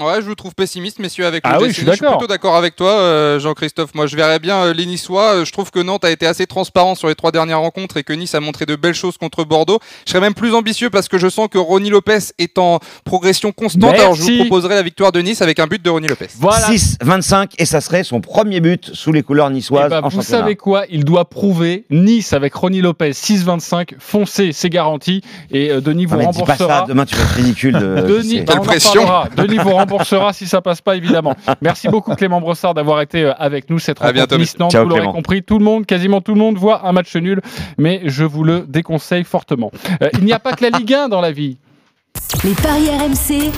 Ouais, je vous trouve pessimiste, messieurs, avec le Ah oui, GC. je suis d'accord. plutôt d'accord avec toi, euh, Jean-Christophe. Moi, je verrais bien euh, les Niçois. Euh, Je trouve que Nantes a été assez transparent sur les trois dernières rencontres et que Nice a montré de belles choses contre Bordeaux. Je serais même plus ambitieux parce que je sens que Ronny Lopez est en progression constante. Alors, je vous proposerai la victoire de Nice avec un but de Ronny Lopez. Voilà. 6-25 et ça serait son premier but sous les couleurs Eh niçoises ben, en vous championnat. savez quoi? Il doit prouver Nice avec Ronny Lopez 6-25. Foncez, c'est garanti. Et euh, Denis vous Non, mais dis pas remboursera. ça, demain tu vas être ridicule. De... Denis, c'est- bah, on en. Denis vous remboursera si ça passe pas, évidemment. Merci beaucoup, Clément Brossard, d'avoir été euh, avec nous. Cette À rencontre bientôt, Nice-Nantes, Ciao, vous l'aurez compris, tout le monde, quasiment tout le monde, voit un match nul, mais je vous le déconseille fortement. Euh, il n'y a pas que la Ligue 1 dans la vie. Les paris RMC,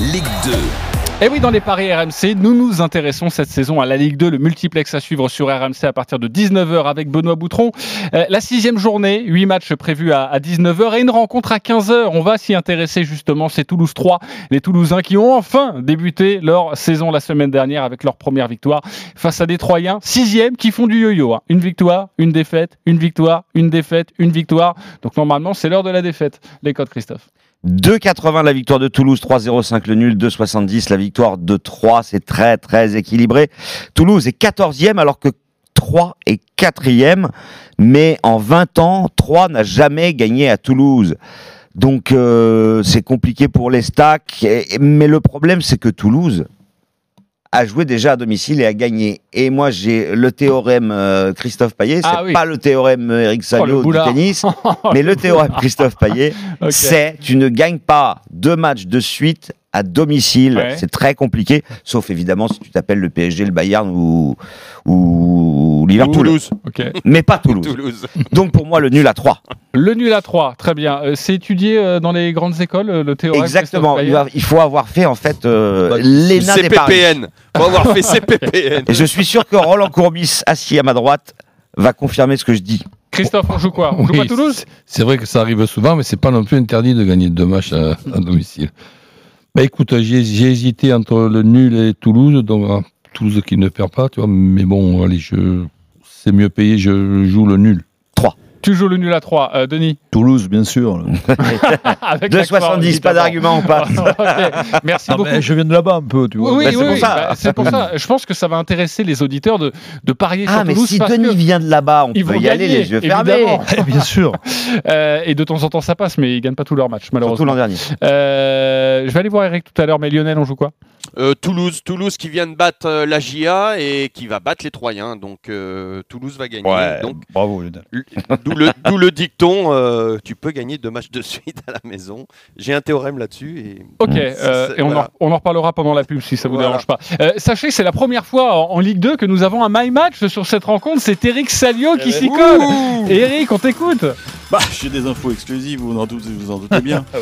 Ligue 2. Et Eh oui, dans les paris RMC, nous nous intéressons cette saison à la Ligue 2, le multiplex à suivre sur RMC à partir de 19h avec Benoît Boutron. Euh, la sixième journée, huit matchs prévus à, à 19h et une rencontre à 15h. On va s'y intéresser justement, c'est Toulouse 3, les Toulousains qui ont enfin débuté leur saison la semaine dernière avec leur première victoire face à des Troyens, sixième, qui font du yo-yo. hein. Une victoire, une défaite, une victoire, une défaite, une victoire. Donc normalement, c'est l'heure de la défaite. Les codes, Christophe. 2,80 la victoire de Toulouse, 3,05 le nul, 2,70 la victoire de 3. C'est très très équilibré. Toulouse est 14e alors que 3 est 4e. Mais en 20 ans, 3 n'a jamais gagné à Toulouse. Donc euh, c'est compliqué pour les stacks. Mais le problème c'est que Toulouse a joué déjà à domicile et a gagné. Et moi j'ai le théorème euh, Christophe Payet, c'est Ah oui. pas le théorème euh, Eric Oh, le Salio du tennis, mais le théorème Christophe Payet, c'est tu ne gagnes pas deux matchs de suite à domicile. Ouais. C'est très compliqué, sauf évidemment si tu t'appelles le PSG, le Bayern ou, ou Liverpool. Toulouse. Ok. Mais pas Toulouse. Toulouse. Donc pour moi, le nul à 3. Le nul à 3, très bien. Euh, c'est étudié euh, dans les grandes écoles, euh, le théorème Exactement. Il, va- il faut avoir fait en fait euh, Bah, l'ENA des paris. CPPN. Faut avoir fait CPPN. Et je suis sûr que Roland Courbis, assis à ma droite, va confirmer ce que je dis. Christophe, on joue quoi? On joue pas Toulouse? C'est vrai que ça arrive souvent, mais c'est pas non plus interdit de gagner deux matchs à, à domicile. Bah écoute, j'ai j'ai hésité entre le nul et Toulouse, donc euh, Toulouse qui ne perd pas, tu vois, mais bon, allez, je c'est mieux payé, je joue le nul. Tu joues le nul à 3, euh, Denis Toulouse, bien sûr. Avec 2,70, l'accent, pas d'argument, on passe. Merci Ah, beaucoup. mais je viens de là-bas un peu, tu vois. Oui, Bah, oui, c'est pour oui, ça. bah, c'est pour ça. Je pense que ça va intéresser les auditeurs de, de parier Ah, sur mais Toulouse si parce Denis que- vient de là-bas, on Ils peut vont y aller les yeux fermés. évidemment. Eh, bien sûr. Euh, et de temps en temps ça passe, mais ils gagnent pas tous leurs matchs, Surtout l'an malheureusement. dernier. Euh, je vais aller voir Eric tout à l'heure, mais Lionel, on joue quoi? Euh, Toulouse, Toulouse qui vient de battre euh, la GIA et qui va battre les Troyens. Donc euh, Toulouse va gagner. Donc bravo. D'où le, d'où le dicton, euh, tu peux gagner deux matchs de suite à la maison. J'ai un théorème là-dessus. Et... Ok, euh, et on, voilà. en, on en reparlera pendant la pub si ça vous Voilà. dérange pas. Euh, sachez que c'est la première fois en, en Ligue 2 que nous avons un my match sur cette rencontre. C'est Eric Salio qui s'y colle. Eric, on t'écoute. Bah, j'ai des infos exclusives, vous en doutez, vous en doutez bien.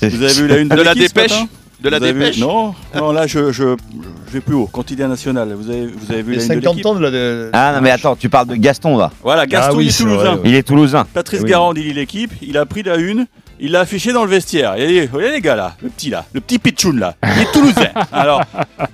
Ah Vous avez vu la une de, De la dépêche matin? De la Vous avez vu- dépêche Non, non, là je, je, je vais plus haut. Quotidien national. Vous avez, vous avez vu Les la une de 50 l'équipe ans de la. de- Ah non, mais attends, tu parles de Gaston là. Voilà, Gaston Ah oui, il est toulousain. vrai, ouais. Il est toulousain. Patrice Oui. Garand, il lit l'équipe. Il a pris la une. Il l'a affiché dans le vestiaire. Il a dit Regardez les gars là, le petit là, le petit pitchoun là, il est toulousain. Alors,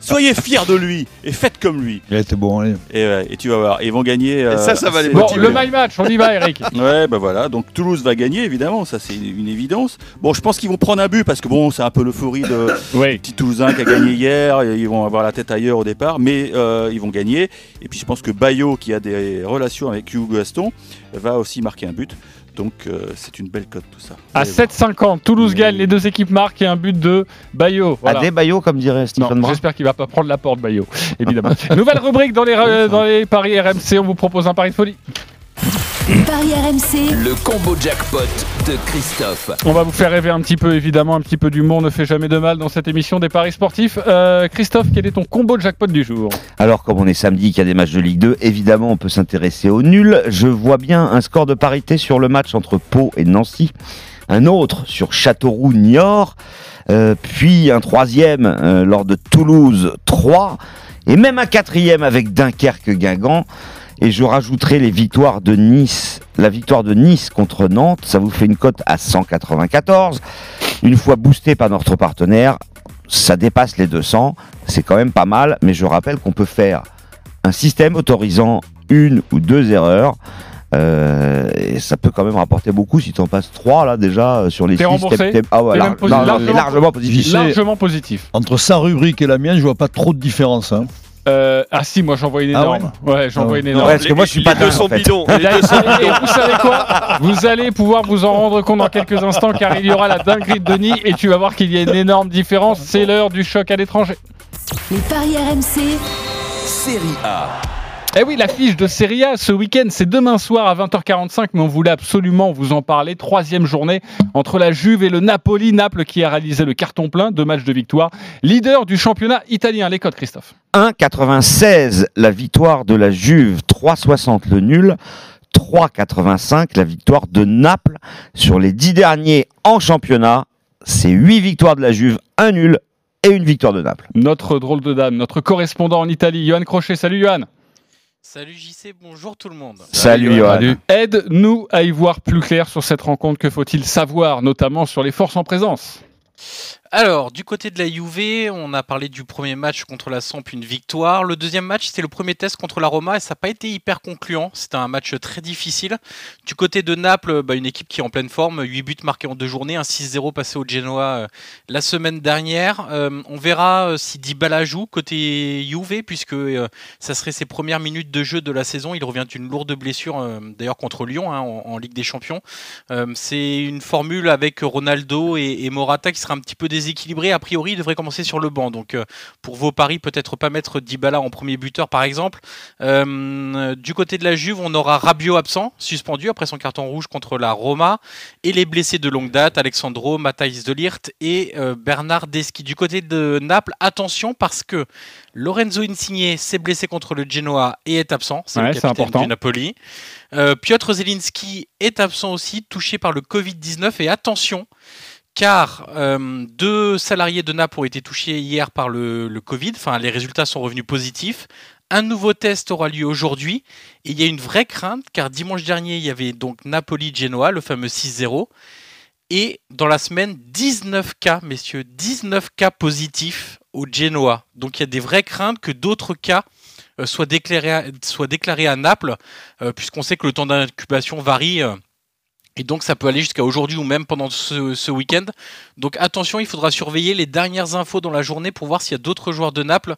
soyez fiers de lui et faites comme lui. Il était bon, allez. Et, ouais, et tu vas voir, ils vont gagner. Et ça, ça va les Bon, motiver. le my match, on y va, Eric. Ouais, bah voilà. Donc Toulouse va gagner, évidemment, ça c'est une évidence. Bon, je pense qu'ils vont prendre un but parce que bon, c'est un peu l'euphorie de Oui. petit Toulousain qui a gagné hier. et Ils vont avoir la tête ailleurs au départ, mais euh, ils vont gagner. Et puis je pense que Bayo, qui a des relations avec Hugo Gaston, va aussi marquer un but. Donc euh, c'est une belle cote tout ça. À allez voir. 7,50, Toulouse gagne, les deux équipes marquent et un but de Bayo. Voilà. À des baillots, comme dirait Stephen Brun. j'espère qu'il va pas prendre la porte Bayo, évidemment. Nouvelle rubrique dans les, euh, dans les paris RMC, on vous propose un pari de folie. Paris RMC, Le combo jackpot de Christophe. On va vous faire rêver un petit peu, évidemment, un petit peu d'humour ne fait jamais de mal dans cette émission des paris sportifs. Euh, Christophe, quel est ton combo de jackpot du jour? Alors, comme on est samedi, qu'il y a des matchs de Ligue 2, évidemment, on peut s'intéresser au nul. Je vois bien un score de parité sur le match entre Pau et Nancy, un autre sur Châteauroux-Niort, euh, puis un troisième euh, lors de Toulouse 3, et même un quatrième avec Dunkerque-Guingamp. Et je rajouterai les victoires de Nice, la victoire de Nice contre Nantes, ça vous fait une cote à 194. Une fois boosté par notre partenaire, ça dépasse les 200, c'est quand même pas mal, mais je rappelle qu'on peut faire un système autorisant une ou deux erreurs. Euh, et ça peut quand même rapporter beaucoup si tu en passes 3 là déjà euh, sur les T'es 6 remboursé Ah ouais, T'es lar- même posi- non, non, largement- c'est largement positif. Largement positif. Entre sa rubrique et la mienne, je vois pas trop de différence. hein. Euh, ah si, moi j'en vois une Ah énorme. ouais, j'en Ah ouais. une énorme. Ouais, parce que moi je suis pas deux dingue, sont bidons. Et deux vous savez quoi? Vous allez pouvoir vous en rendre compte dans quelques instants car il y aura la dinguerie de Denis et tu vas voir qu'il y a une énorme différence. C'est l'heure du choc à l'étranger. Les paris RMC, Série A. Eh oui, la fiche de Serie A ce week-end, c'est demain soir à 20h45, mais on voulait absolument vous en parler. Troisième journée entre la Juve et le Napoli. Naples qui a réalisé le carton plein, deux matchs de victoire. Leader du championnat italien. Les codes, Christophe. 1,96 la victoire de la Juve, 3,60 le nul, 3,85 la victoire de Naples. Sur les 10 derniers en championnat, c'est 8 victoires de la Juve, un nul et une victoire de Naples. Notre drôle de dame, notre correspondant en Italie, Johan Crochet. Salut Johan. Salut JC, bonjour tout le monde. Salut, Johan. Aide-nous à y voir plus clair sur cette rencontre. Que faut-il savoir, notamment sur les forces en présence? Alors, du côté de la Juve, on a parlé du premier match contre la Samp, une victoire. Le deuxième match, c'était le premier test contre la Roma et ça n'a pas été hyper concluant. C'était un match très difficile. Du côté de Naples, bah, une équipe qui est en pleine forme, 8 buts marqués en deux journées, un 6-0 passé au Genoa euh, la semaine dernière. Euh, on verra euh, si Dybala joue côté Juve, puisque ça serait ses premières minutes de jeu de la saison. Il revient d'une lourde blessure, d'ailleurs contre Lyon hein, en, Ligue des Champions. C'est une formule avec Ronaldo et, et Morata qui sera un petit peu déséquilibrée. A priori, il devrait commencer sur le banc. Donc, euh, pour vos paris, peut-être pas mettre Dybala en premier buteur, par exemple. Euh, du côté de la Juve, on aura Rabiot absent, suspendu après son carton rouge contre la Roma, et les blessés de longue date, Alexandro, Matthijs de Ligt et euh, Bernard Deschi. Du côté de Naples, attention parce que Lorenzo Insigne s'est blessé contre le Genoa et est absent. C'est Ouais, le capitaine important. du Napoli. Piotr Zelinski est absent aussi, touché par le Covid-19. Et attention, car euh, deux salariés de Naples ont été touchés hier par le, Covid. Enfin, les résultats sont revenus positifs. Un nouveau test aura lieu aujourd'hui. Et il y a une vraie crainte, car dimanche dernier, il y avait donc Napoli-Genoa, le fameux 6-0. Et dans la semaine, 19 cas, messieurs, 19 cas positifs au Genoa. Donc il y a des vraies craintes que d'autres cas euh, soient, déclarés à, Naples, euh, puisqu'on sait que le temps d'incubation varie. Et donc ça peut aller jusqu'à aujourd'hui ou même pendant ce, ce week-end. Donc attention, il faudra surveiller les dernières infos dans la journée pour voir s'il y a d'autres joueurs de Naples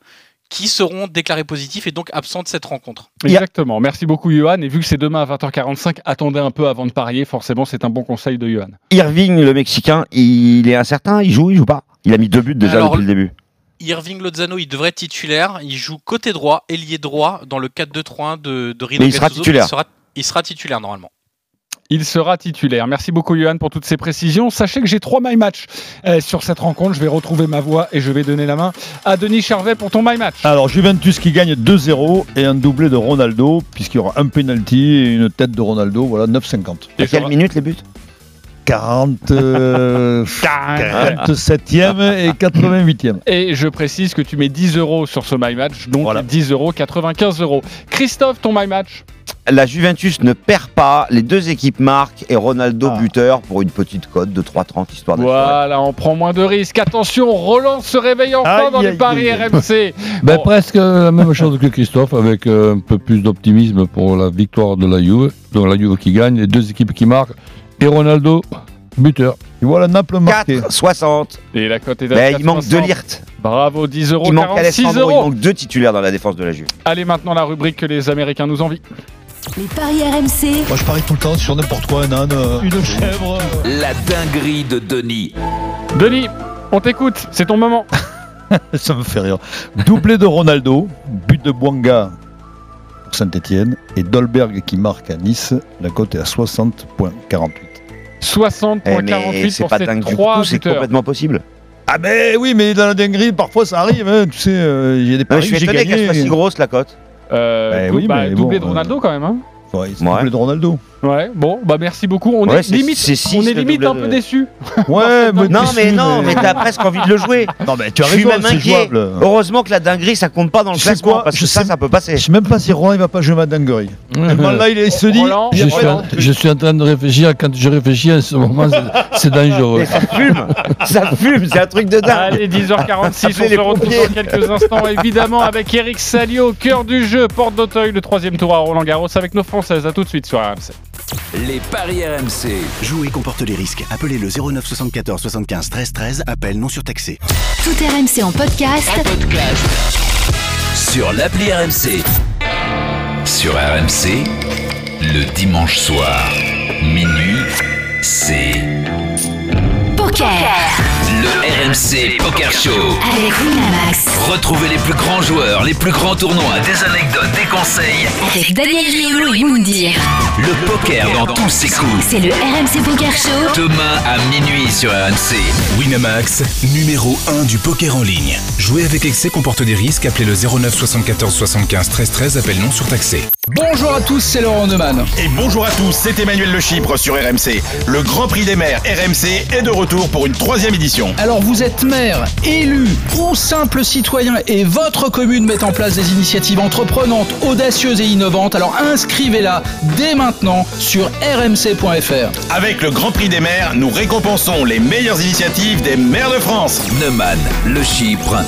qui seront déclarés positifs et donc absents de cette rencontre. Exactement. Merci beaucoup, Johan. Et vu que c'est demain à 20h45, attendez un peu avant de parier. Forcément, c'est un bon conseil de Johan. Irving, le Mexicain, il est incertain, il joue, il joue pas. Il a mis deux buts déjà Alors, depuis le début. Irving Lozano, il devrait être titulaire. Il joue côté droit, ailier droit, dans le 4-2-3-1 de, de Rino Mais il sera titulaire. Il sera, il sera titulaire normalement. Il sera titulaire. Merci beaucoup, Johan, pour toutes ces précisions. Sachez que j'ai trois my match euh, sur cette rencontre. Je vais retrouver ma voix et je vais donner la main à Denis Charvet pour ton my match. Alors, Juventus qui gagne 2-0 et un doublé de Ronaldo, puisqu'il y aura un penalty et une tête de Ronaldo. Voilà, 9,50. À quelle minute les buts? 40, euh, 47e et 88e. Et je précise que tu mets 10 euros sur ce my match, donc 10 euros, 95 euros. Christophe, ton my match La Juventus ne perd pas, les deux équipes marquent et Ronaldo Ah. buteur pour une petite cote de 3,30 histoire d'assurer. Voilà, on prend moins de risques. Attention, Roland se réveille enfin Aïe, dans les paris aïe. RMC. Ben, Bon. Presque la même chose que Christophe, avec euh, un peu plus d'optimisme pour la victoire de la Juve. Donc la Juve qui gagne, les deux équipes qui marquent. Et Ronaldo, buteur. Et voilà Naples marqué. 4,60. Et la cote est à Ben, il manque 4,60. de Lirt. Bravo, 10 euros, Il manque 46 Alessandro, il euros. manque deux titulaires dans la défense de la Juve. Allez, maintenant la rubrique que les Américains nous envient. Les paris RMC, Moi, je parie tout le temps sur n'importe quoi, un âne, euh, une chèvre. La dinguerie de Denis. Denis, on t'écoute, c'est ton moment. Ça me fait rire. Doublé de Ronaldo, but de Bouanga pour Saint-Etienne et Dolberg qui marque à Nice. La cote est à 60,48. 60,48 Eh, pour pas ces dingue du trois tout, c'est complètement possible. Ah ben oui, mais dans la dinguerie, parfois ça arrive. hein, tu sais, euh, il y a des paris je que suis étonné qu'elle soit si grosse la cote. Euh, Ben oui, bah, doublé bon, de Ronaldo quand même. Hein. Ouais, c'est Ouais. de Ronaldo. Ouais, bon, bah merci beaucoup. On Ouais, est c'est- limite, six, on est limite un de- peu déçu. Ouais, mais Non, mais non, mais t'as presque envie de le jouer. Non, mais tu as Je suis raison, même c'est inquiet. jouable. Heureusement que la dinguerie, ça compte pas dans le classement, quoi parce que Je ça, sais- ça peut passer. Je sais même pas si Roland il va pas jouer ma dinguerie. Là, il, il se dit. Je suis, en, de- je suis en train de réfléchir. Quand je réfléchis en ce moment, c'est- dangereux. Mais ça fume Ça fume, c'est un truc de dingue Allez, 10h46, on se les retrouve dans quelques instants, évidemment, avec Eric Salio au cœur du jeu, porte d'Auteuil, le troisième tour à Roland Garros, avec nos Français. Françaises. À tout de suite sur RMC. Les paris RMC. Jouer comporte les risques. Appelez le 09 74 75 13 13. Appel non surtaxé. Tout RMC en podcast. Sur l'appli RMC. Sur RMC, le dimanche soir, minuit, c'est Poker. Le RMC Poker Show. Avec Winamax. Retrouvez les plus grands joueurs, les plus grands tournois, des anecdotes, des conseils. Avec Daniel Riolo et Moundir. Le poker dans tous ses coups. C'est le RMC Poker Show. Demain à minuit sur RMC. Winamax, numéro 1 du poker en ligne. Jouer avec excès comporte des risques. Appelez le 09 74 75 13 13. Appel non surtaxé. Bonjour à tous, c'est Laurent Neumann. Et bonjour à tous, c'est Emmanuel Le Chypre sur RMC. Le Grand Prix des maires RMC est de retour pour une troisième édition. Alors vous êtes maire, élu ou simple citoyen et votre commune met en place des initiatives entreprenantes, audacieuses et innovantes, alors inscrivez-la dès maintenant sur rmc.fr. Avec le Grand Prix des maires, nous récompensons les meilleures initiatives des maires de France. Neumann, le Chypre,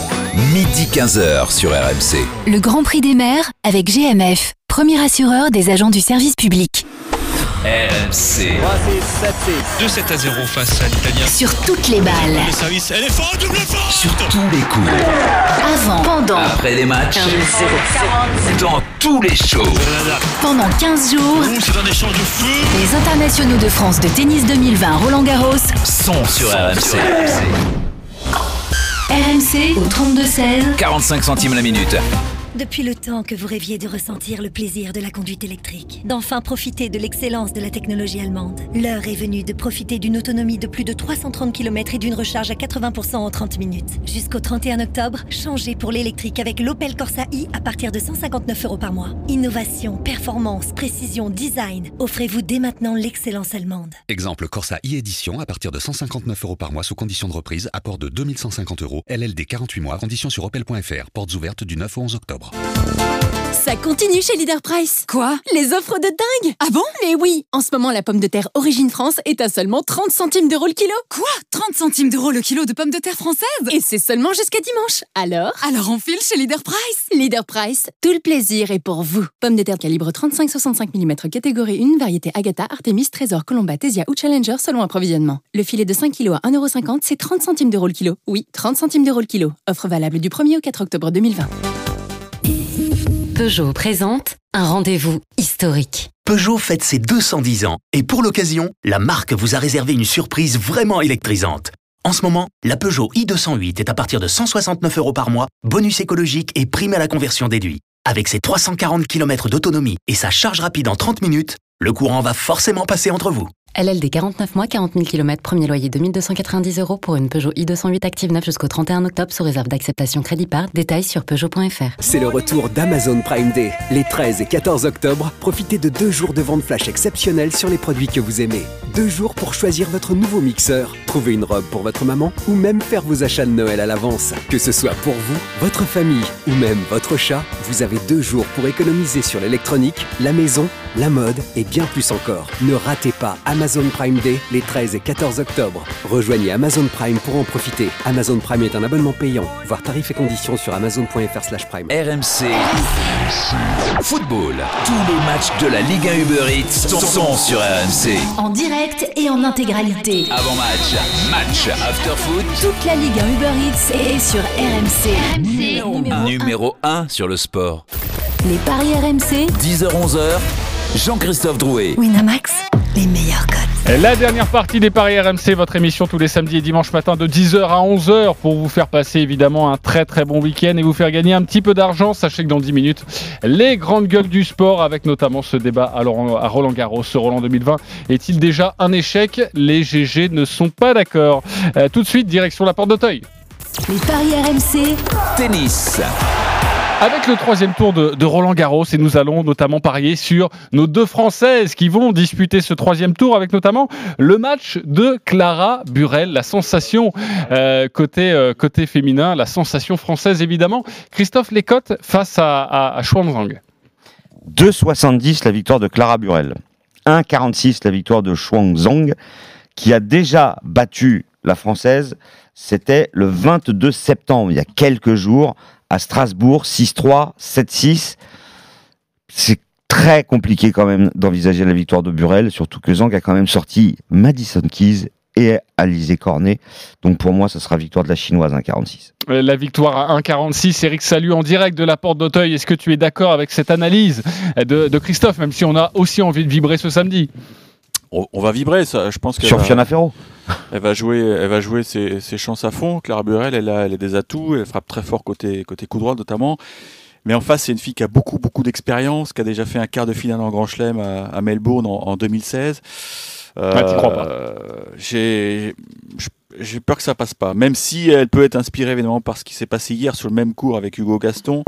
midi 15h sur RMC. Le Grand Prix des maires avec GMF. Premier assureur des agents du service public. RMC. 2-7 à 0 face à l'Italien. Sur toutes les balles. Le service, elle est forte, double forte Sur tous les coups. Avant, pendant, Après les matchs. Dans tous les shows. pendant 15 jours. C'est un échange de feu Les internationaux de France de tennis 2020 Roland Garros. Sont sur RMC. RMC au 32-16. 45 centimes la minute. Depuis le temps que vous rêviez de ressentir le plaisir de la conduite électrique, d'enfin profiter de l'excellence de la technologie allemande, l'heure est venue de profiter d'une autonomie de plus de 330 km et d'une recharge à 80% en 30 minutes. Jusqu'au 31 octobre, changez pour l'électrique avec l'Opel Corsa i à partir de 159 euros par mois. Innovation, performance, précision, design. Offrez-vous dès maintenant l'excellence allemande. Exemple Corsa e-édition à partir de 159 euros par mois sous condition de reprise, apport de 2150 euros, LLD 48 mois, conditions sur opel.fr, portes ouvertes du 9 au 11 octobre. Ça continue chez Leader Price. Quoi? Les offres de dingue Ah bon? Mais oui En ce moment, la pomme de terre Origine France est à seulement 30 centimes d'euros le kilo. Quoi? 30 centimes d'euros le kilo de pommes de terre françaises Et c'est seulement jusqu'à dimanche. Alors? Alors on file chez Leader Price Leader Price, tout le plaisir est pour vous. Pommes de terre calibre 35-65 mm catégorie 1, variété Agatha, Artemis, Trésor, Colomba, Tesia ou Challenger selon approvisionnement. Le filet de 5 kg à 1,50€, c'est 30 centimes d'euros le kilo. Oui, 30 centimes d'euros le kilo. Offre valable du 1er au 4 octobre 2020. Peugeot présente un rendez-vous historique. Peugeot fête ses 210 ans et pour l'occasion, la marque vous a réservé une surprise vraiment électrisante. En ce moment, la Peugeot i208 est à partir de 169 euros par mois, bonus écologique et prime à la conversion déduit. Avec ses 340 km d'autonomie et sa charge rapide en 30 minutes, le courant va forcément passer entre vous. LLD 49 mois, 40 000 km, premier loyer 2290 euros pour une Peugeot i208 Active 9 jusqu'au 31 octobre sous réserve d'acceptation crédit par. Détails sur Peugeot.fr. C'est le retour d'Amazon Prime Day. Les 13 et 14 octobre, profitez de deux jours de vente flash exceptionnels sur les produits que vous aimez. Deux jours pour choisir votre nouveau mixeur, trouver une robe pour votre maman ou même faire vos achats de Noël à l'avance. Que ce soit pour vous, votre famille ou même votre chat, vous avez deux jours pour économiser sur l'électronique, la maison, la mode et bien plus encore. Ne ratez pas Amazon Prime Day les 13 et 14 octobre. Rejoignez Amazon Prime pour en profiter. Amazon Prime est un abonnement payant. Voir tarifs et conditions sur amazon.fr/prime. RMC. Football. Tous les matchs de la Ligue 1 Uber Eats sont, sont sur RMC. En direct et en intégralité. Avant-match, match, after-foot. Toute la Ligue 1 Uber Eats est sur RMC. Numéro Numéro 1 sur le sport. Les paris RMC. 10h-11h, Jean-Christophe Drouet. Winamax, les meilleurs codes. La dernière partie des Paris RMC, votre émission tous les samedis et dimanches matin de 10h à 11h pour vous faire passer évidemment un très très bon week-end et vous faire gagner un petit peu d'argent. Sachez que dans 10 minutes, les grandes gueules du sport avec notamment ce débat à, Roland Garros. Ce Roland 2020 est-il déjà un échec? Les GG ne sont pas d'accord. Euh, tout de suite, direction la porte d'Auteuil. Les paris RMC. Tennis. Avec le troisième tour de, Roland Garros, et nous allons notamment parier sur nos deux Françaises qui vont disputer ce troisième tour, avec notamment le match de Clara Burel, la sensation euh, côté, euh, côté féminin, la sensation française évidemment. Christophe Lécotte face à, à, à Xuanzang. 2,70 la victoire de Clara Burel. 1,46 la victoire de Zhang, qui a déjà battu la française. C'était le 22 septembre, il y a quelques jours, à Strasbourg, 6-3, 7-6. C'est très compliqué quand même d'envisager la victoire de Burel, surtout que Zang a quand même sorti Madison Keys et Alizé Cornet. Donc pour moi, ce sera victoire de la chinoise 1,46. Euh, La victoire à 1,46. Eric Salut en direct de la porte d'Auteuil. Est-ce que tu es d'accord avec cette analyse de, de Christophe, même si on a aussi envie de vibrer ce samedi? On, va vibrer, ça. Je pense qu'elle Sur va- Fiona Ferro Elle va jouer, elle va jouer ses, ses chances à fond. Clara Burel, elle a, elle a des atouts. Elle frappe très fort côté, côté coup droit notamment. Mais en face, c'est une fille qui a beaucoup, beaucoup d'expérience, qui a déjà fait un quart de finale en Grand Chelem à, à Melbourne en, en 2016. Ah, t'y crois pas. Euh, J'ai j'ai peur que ça passe pas. Même si elle peut être inspirée évidemment par ce qui s'est passé hier sur le même cours avec Hugo Gaston.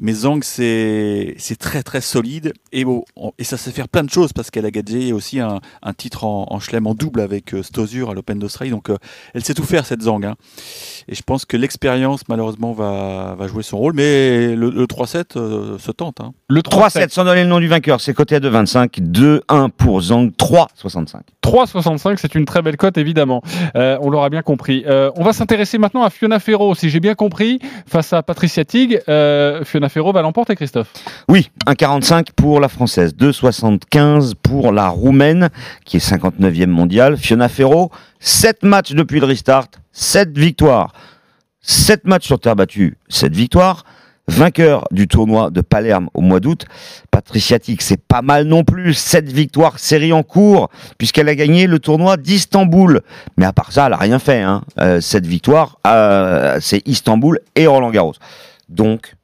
Mais Zhang, c'est c'est très très solide et, bon, on- et ça sait faire plein de choses parce qu'elle a gagné aussi un, un titre en, en chelem en double avec euh, Stosur à l'Open d'Australie. Donc euh, elle sait tout faire cette Zhang. hein. Et je pense que l'expérience malheureusement va, va jouer son rôle. Mais le, le 3-7 euh, se tente. hein. Le 3-7 sans donner le nom du vainqueur, c'est coté à 2,25. 2-1 pour Zhang, 3,65. 3,65, c'est une très belle cote, évidemment. Euh, on l'aura bien compris. Euh, on va s'intéresser maintenant à Fiona Ferro, si j'ai bien compris, face à Patricia Tig. Euh, Fiona Ferro va l'emporter, Christophe. Oui, 1,45 pour la française, 2,75 pour la roumaine, qui est 59e mondiale. Fiona Ferro, 7 matchs depuis le restart, 7 victoires. 7 matchs sur terre battue, 7 victoires. Vainqueur du tournoi de Palerme au mois d'août. Patricia Tic, c'est pas mal non plus. 7 victoires, série en cours, puisqu'elle a gagné le tournoi d'Istanbul. Mais à part ça, elle a rien fait. Hein. 7 victoires, euh, c'est Istanbul et Roland Garros. Donc,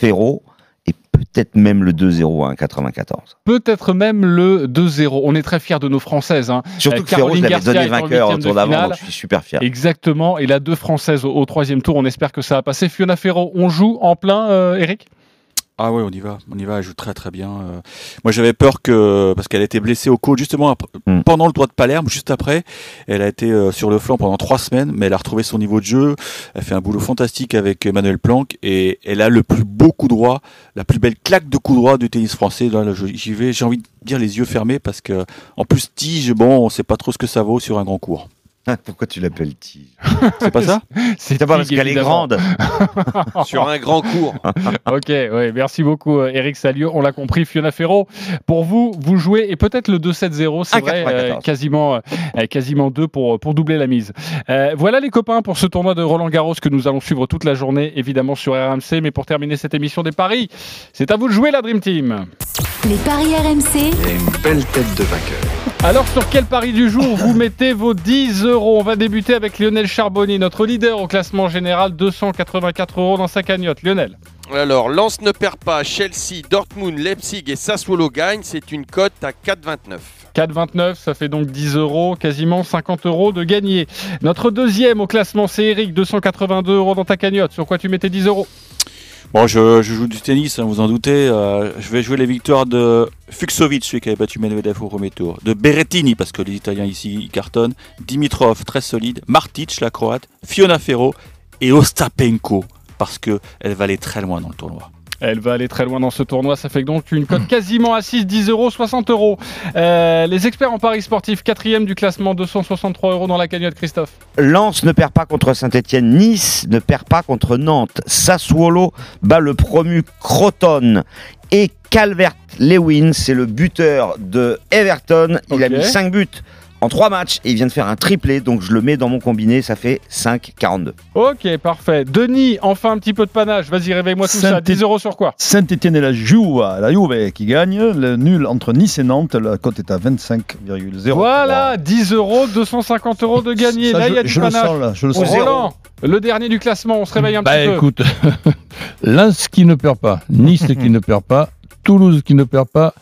Ferro, et peut-être même le 2-0 à 1,94. Peut-être même le 2-0. On est très fiers de nos Françaises. hein. Surtout Euh, que Ferro, je l'avais donné vainqueur au tour d'avant, donc je suis super fier. Exactement. Et la deux françaises au, au troisième tour. On espère que ça va passer. Fiona Ferro, on joue en plein, euh, Eric? Ah ouais, on y va, on y va, elle joue très très bien. Euh, moi j'avais peur que, parce qu'elle a été blessée au côte justement après- Hmm. pendant le tour de Palerme, juste après, elle a été euh, sur le flanc pendant trois semaines, mais elle a retrouvé son niveau de jeu, elle fait un boulot fantastique avec Emmanuel Planck et elle a le plus beau coup droit, la plus belle claque de coup droit du tennis français. Là, j'y vais, j'ai envie de dire les yeux fermés parce que en plus tige, bon, on sait pas trop ce que ça vaut sur un grand cours. Pourquoi tu l'appelles Tige? C'est pas ça? C'est pas parce qu'elle est grande. Sur un grand cours. ok, ouais, merci beaucoup euh, Eric Salio, on l'a compris. Fiona Ferro, pour vous, vous jouez et peut-être le 2-7-0, c'est vrai, 1,94. euh, quasiment, euh, quasiment deux pour, pour doubler la mise. Euh, voilà les copains pour ce tournoi de Roland Garros que nous allons suivre toute la journée, évidemment sur RMC. Mais pour terminer cette émission des paris, c'est à vous de jouer la Dream Team. Les paris RMC, une belle tête de vainqueur. Alors sur quel pari du jour vous mettez vos 10 euros On va débuter avec Lionel Charbonnier, notre leader au classement général, 284 euros dans sa cagnotte. Lionel Alors, Lens ne perd pas, Chelsea, Dortmund, Leipzig et Sassuolo gagnent. C'est une cote à 4,29. 4,29, ça fait donc 10 euros, quasiment 50 euros de gagné. Notre deuxième au classement, c'est Eric, 282 euros dans ta cagnotte. Sur quoi tu mettais 10 euros? Bon, je, joue du tennis, hein, vous en doutez. euh, je vais jouer les victoires de Fuxovic, celui qui avait battu Medvedev au premier tour. De Berrettini, parce que les Italiens ici ils cartonnent. Dimitrov, très solide. Martic, la Croate. Fiona Ferro. Et Ostapenko, parce qu'elle va aller très loin dans le tournoi. Elle va aller très loin dans ce tournoi, ça fait donc une cote quasiment assise, 10 euros, 60 euros. Euh, les experts en paris sportifs, quatrième du classement, 263 euros dans la cagnotte, Christophe. Lens ne perd pas contre Saint-Etienne. Nice ne perd pas contre Nantes. Sassuolo bat le promu Croton. Et Calvert Lewin, c'est le buteur de Everton. Il a mis 5 buts en 3 matchs et il vient de faire un triplé. Donc je le mets dans mon combiné, ça fait 5,42. Ok, parfait. Denis, enfin un petit peu de panache. Vas-y, réveille-moi tout ça. Saint- 10 euros sur quoi Saint-Etienne et la Juve, la Juve qui gagne. Le nul entre Nice et Nantes, la cote est à 25,0. Voilà, 10 euros, 250 euros de gagné. Ça, là, je- il y a du je le panache. sens, là, je le sens. Roland, le dernier du classement, on se réveille un Bah petit peu. écoute, Lens qui ne perd pas, Nice qui ne perd pas, Toulouse qui ne perd pas,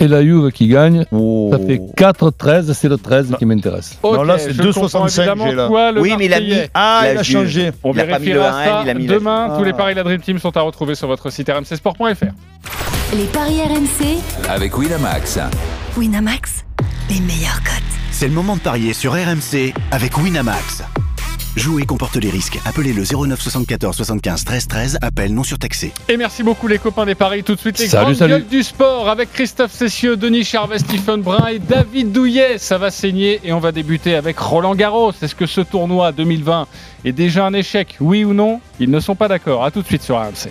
et la Juve qui gagne. Ça fait 4-13, c'est le 13 qui m'intéresse. Ok, Non, là, c'est je 2,65 comprends évidemment j'ai là. toi, le Oui, mais il a mis-. Ah, La il a Juve. changé. On Il a pas mis le vérifiera 1N, ça il a mis la demain. Tous les Ah. paris de la Dream Team sont à retrouver sur votre site rmcsport.fr. les paris RMC, Avec Winamax. Winamax, les meilleurs cotes. C'est le moment de parier sur RMC avec Winamax. Jouer comporte les risques. Appelez le 09 74 75 13 13. Appel non surtaxé. Et merci beaucoup les copains des paris. Tout de suite les Salut, grandes salut. gueules du sport avec Christophe Cessieux, Denis Charvet, Stephen Brun et David Douillet. Ça va saigner et on va débuter avec Roland Garros. Est-ce que ce tournoi 2020 est déjà un échec Oui ou non? Ils ne sont pas d'accord. À tout de suite sur RMC.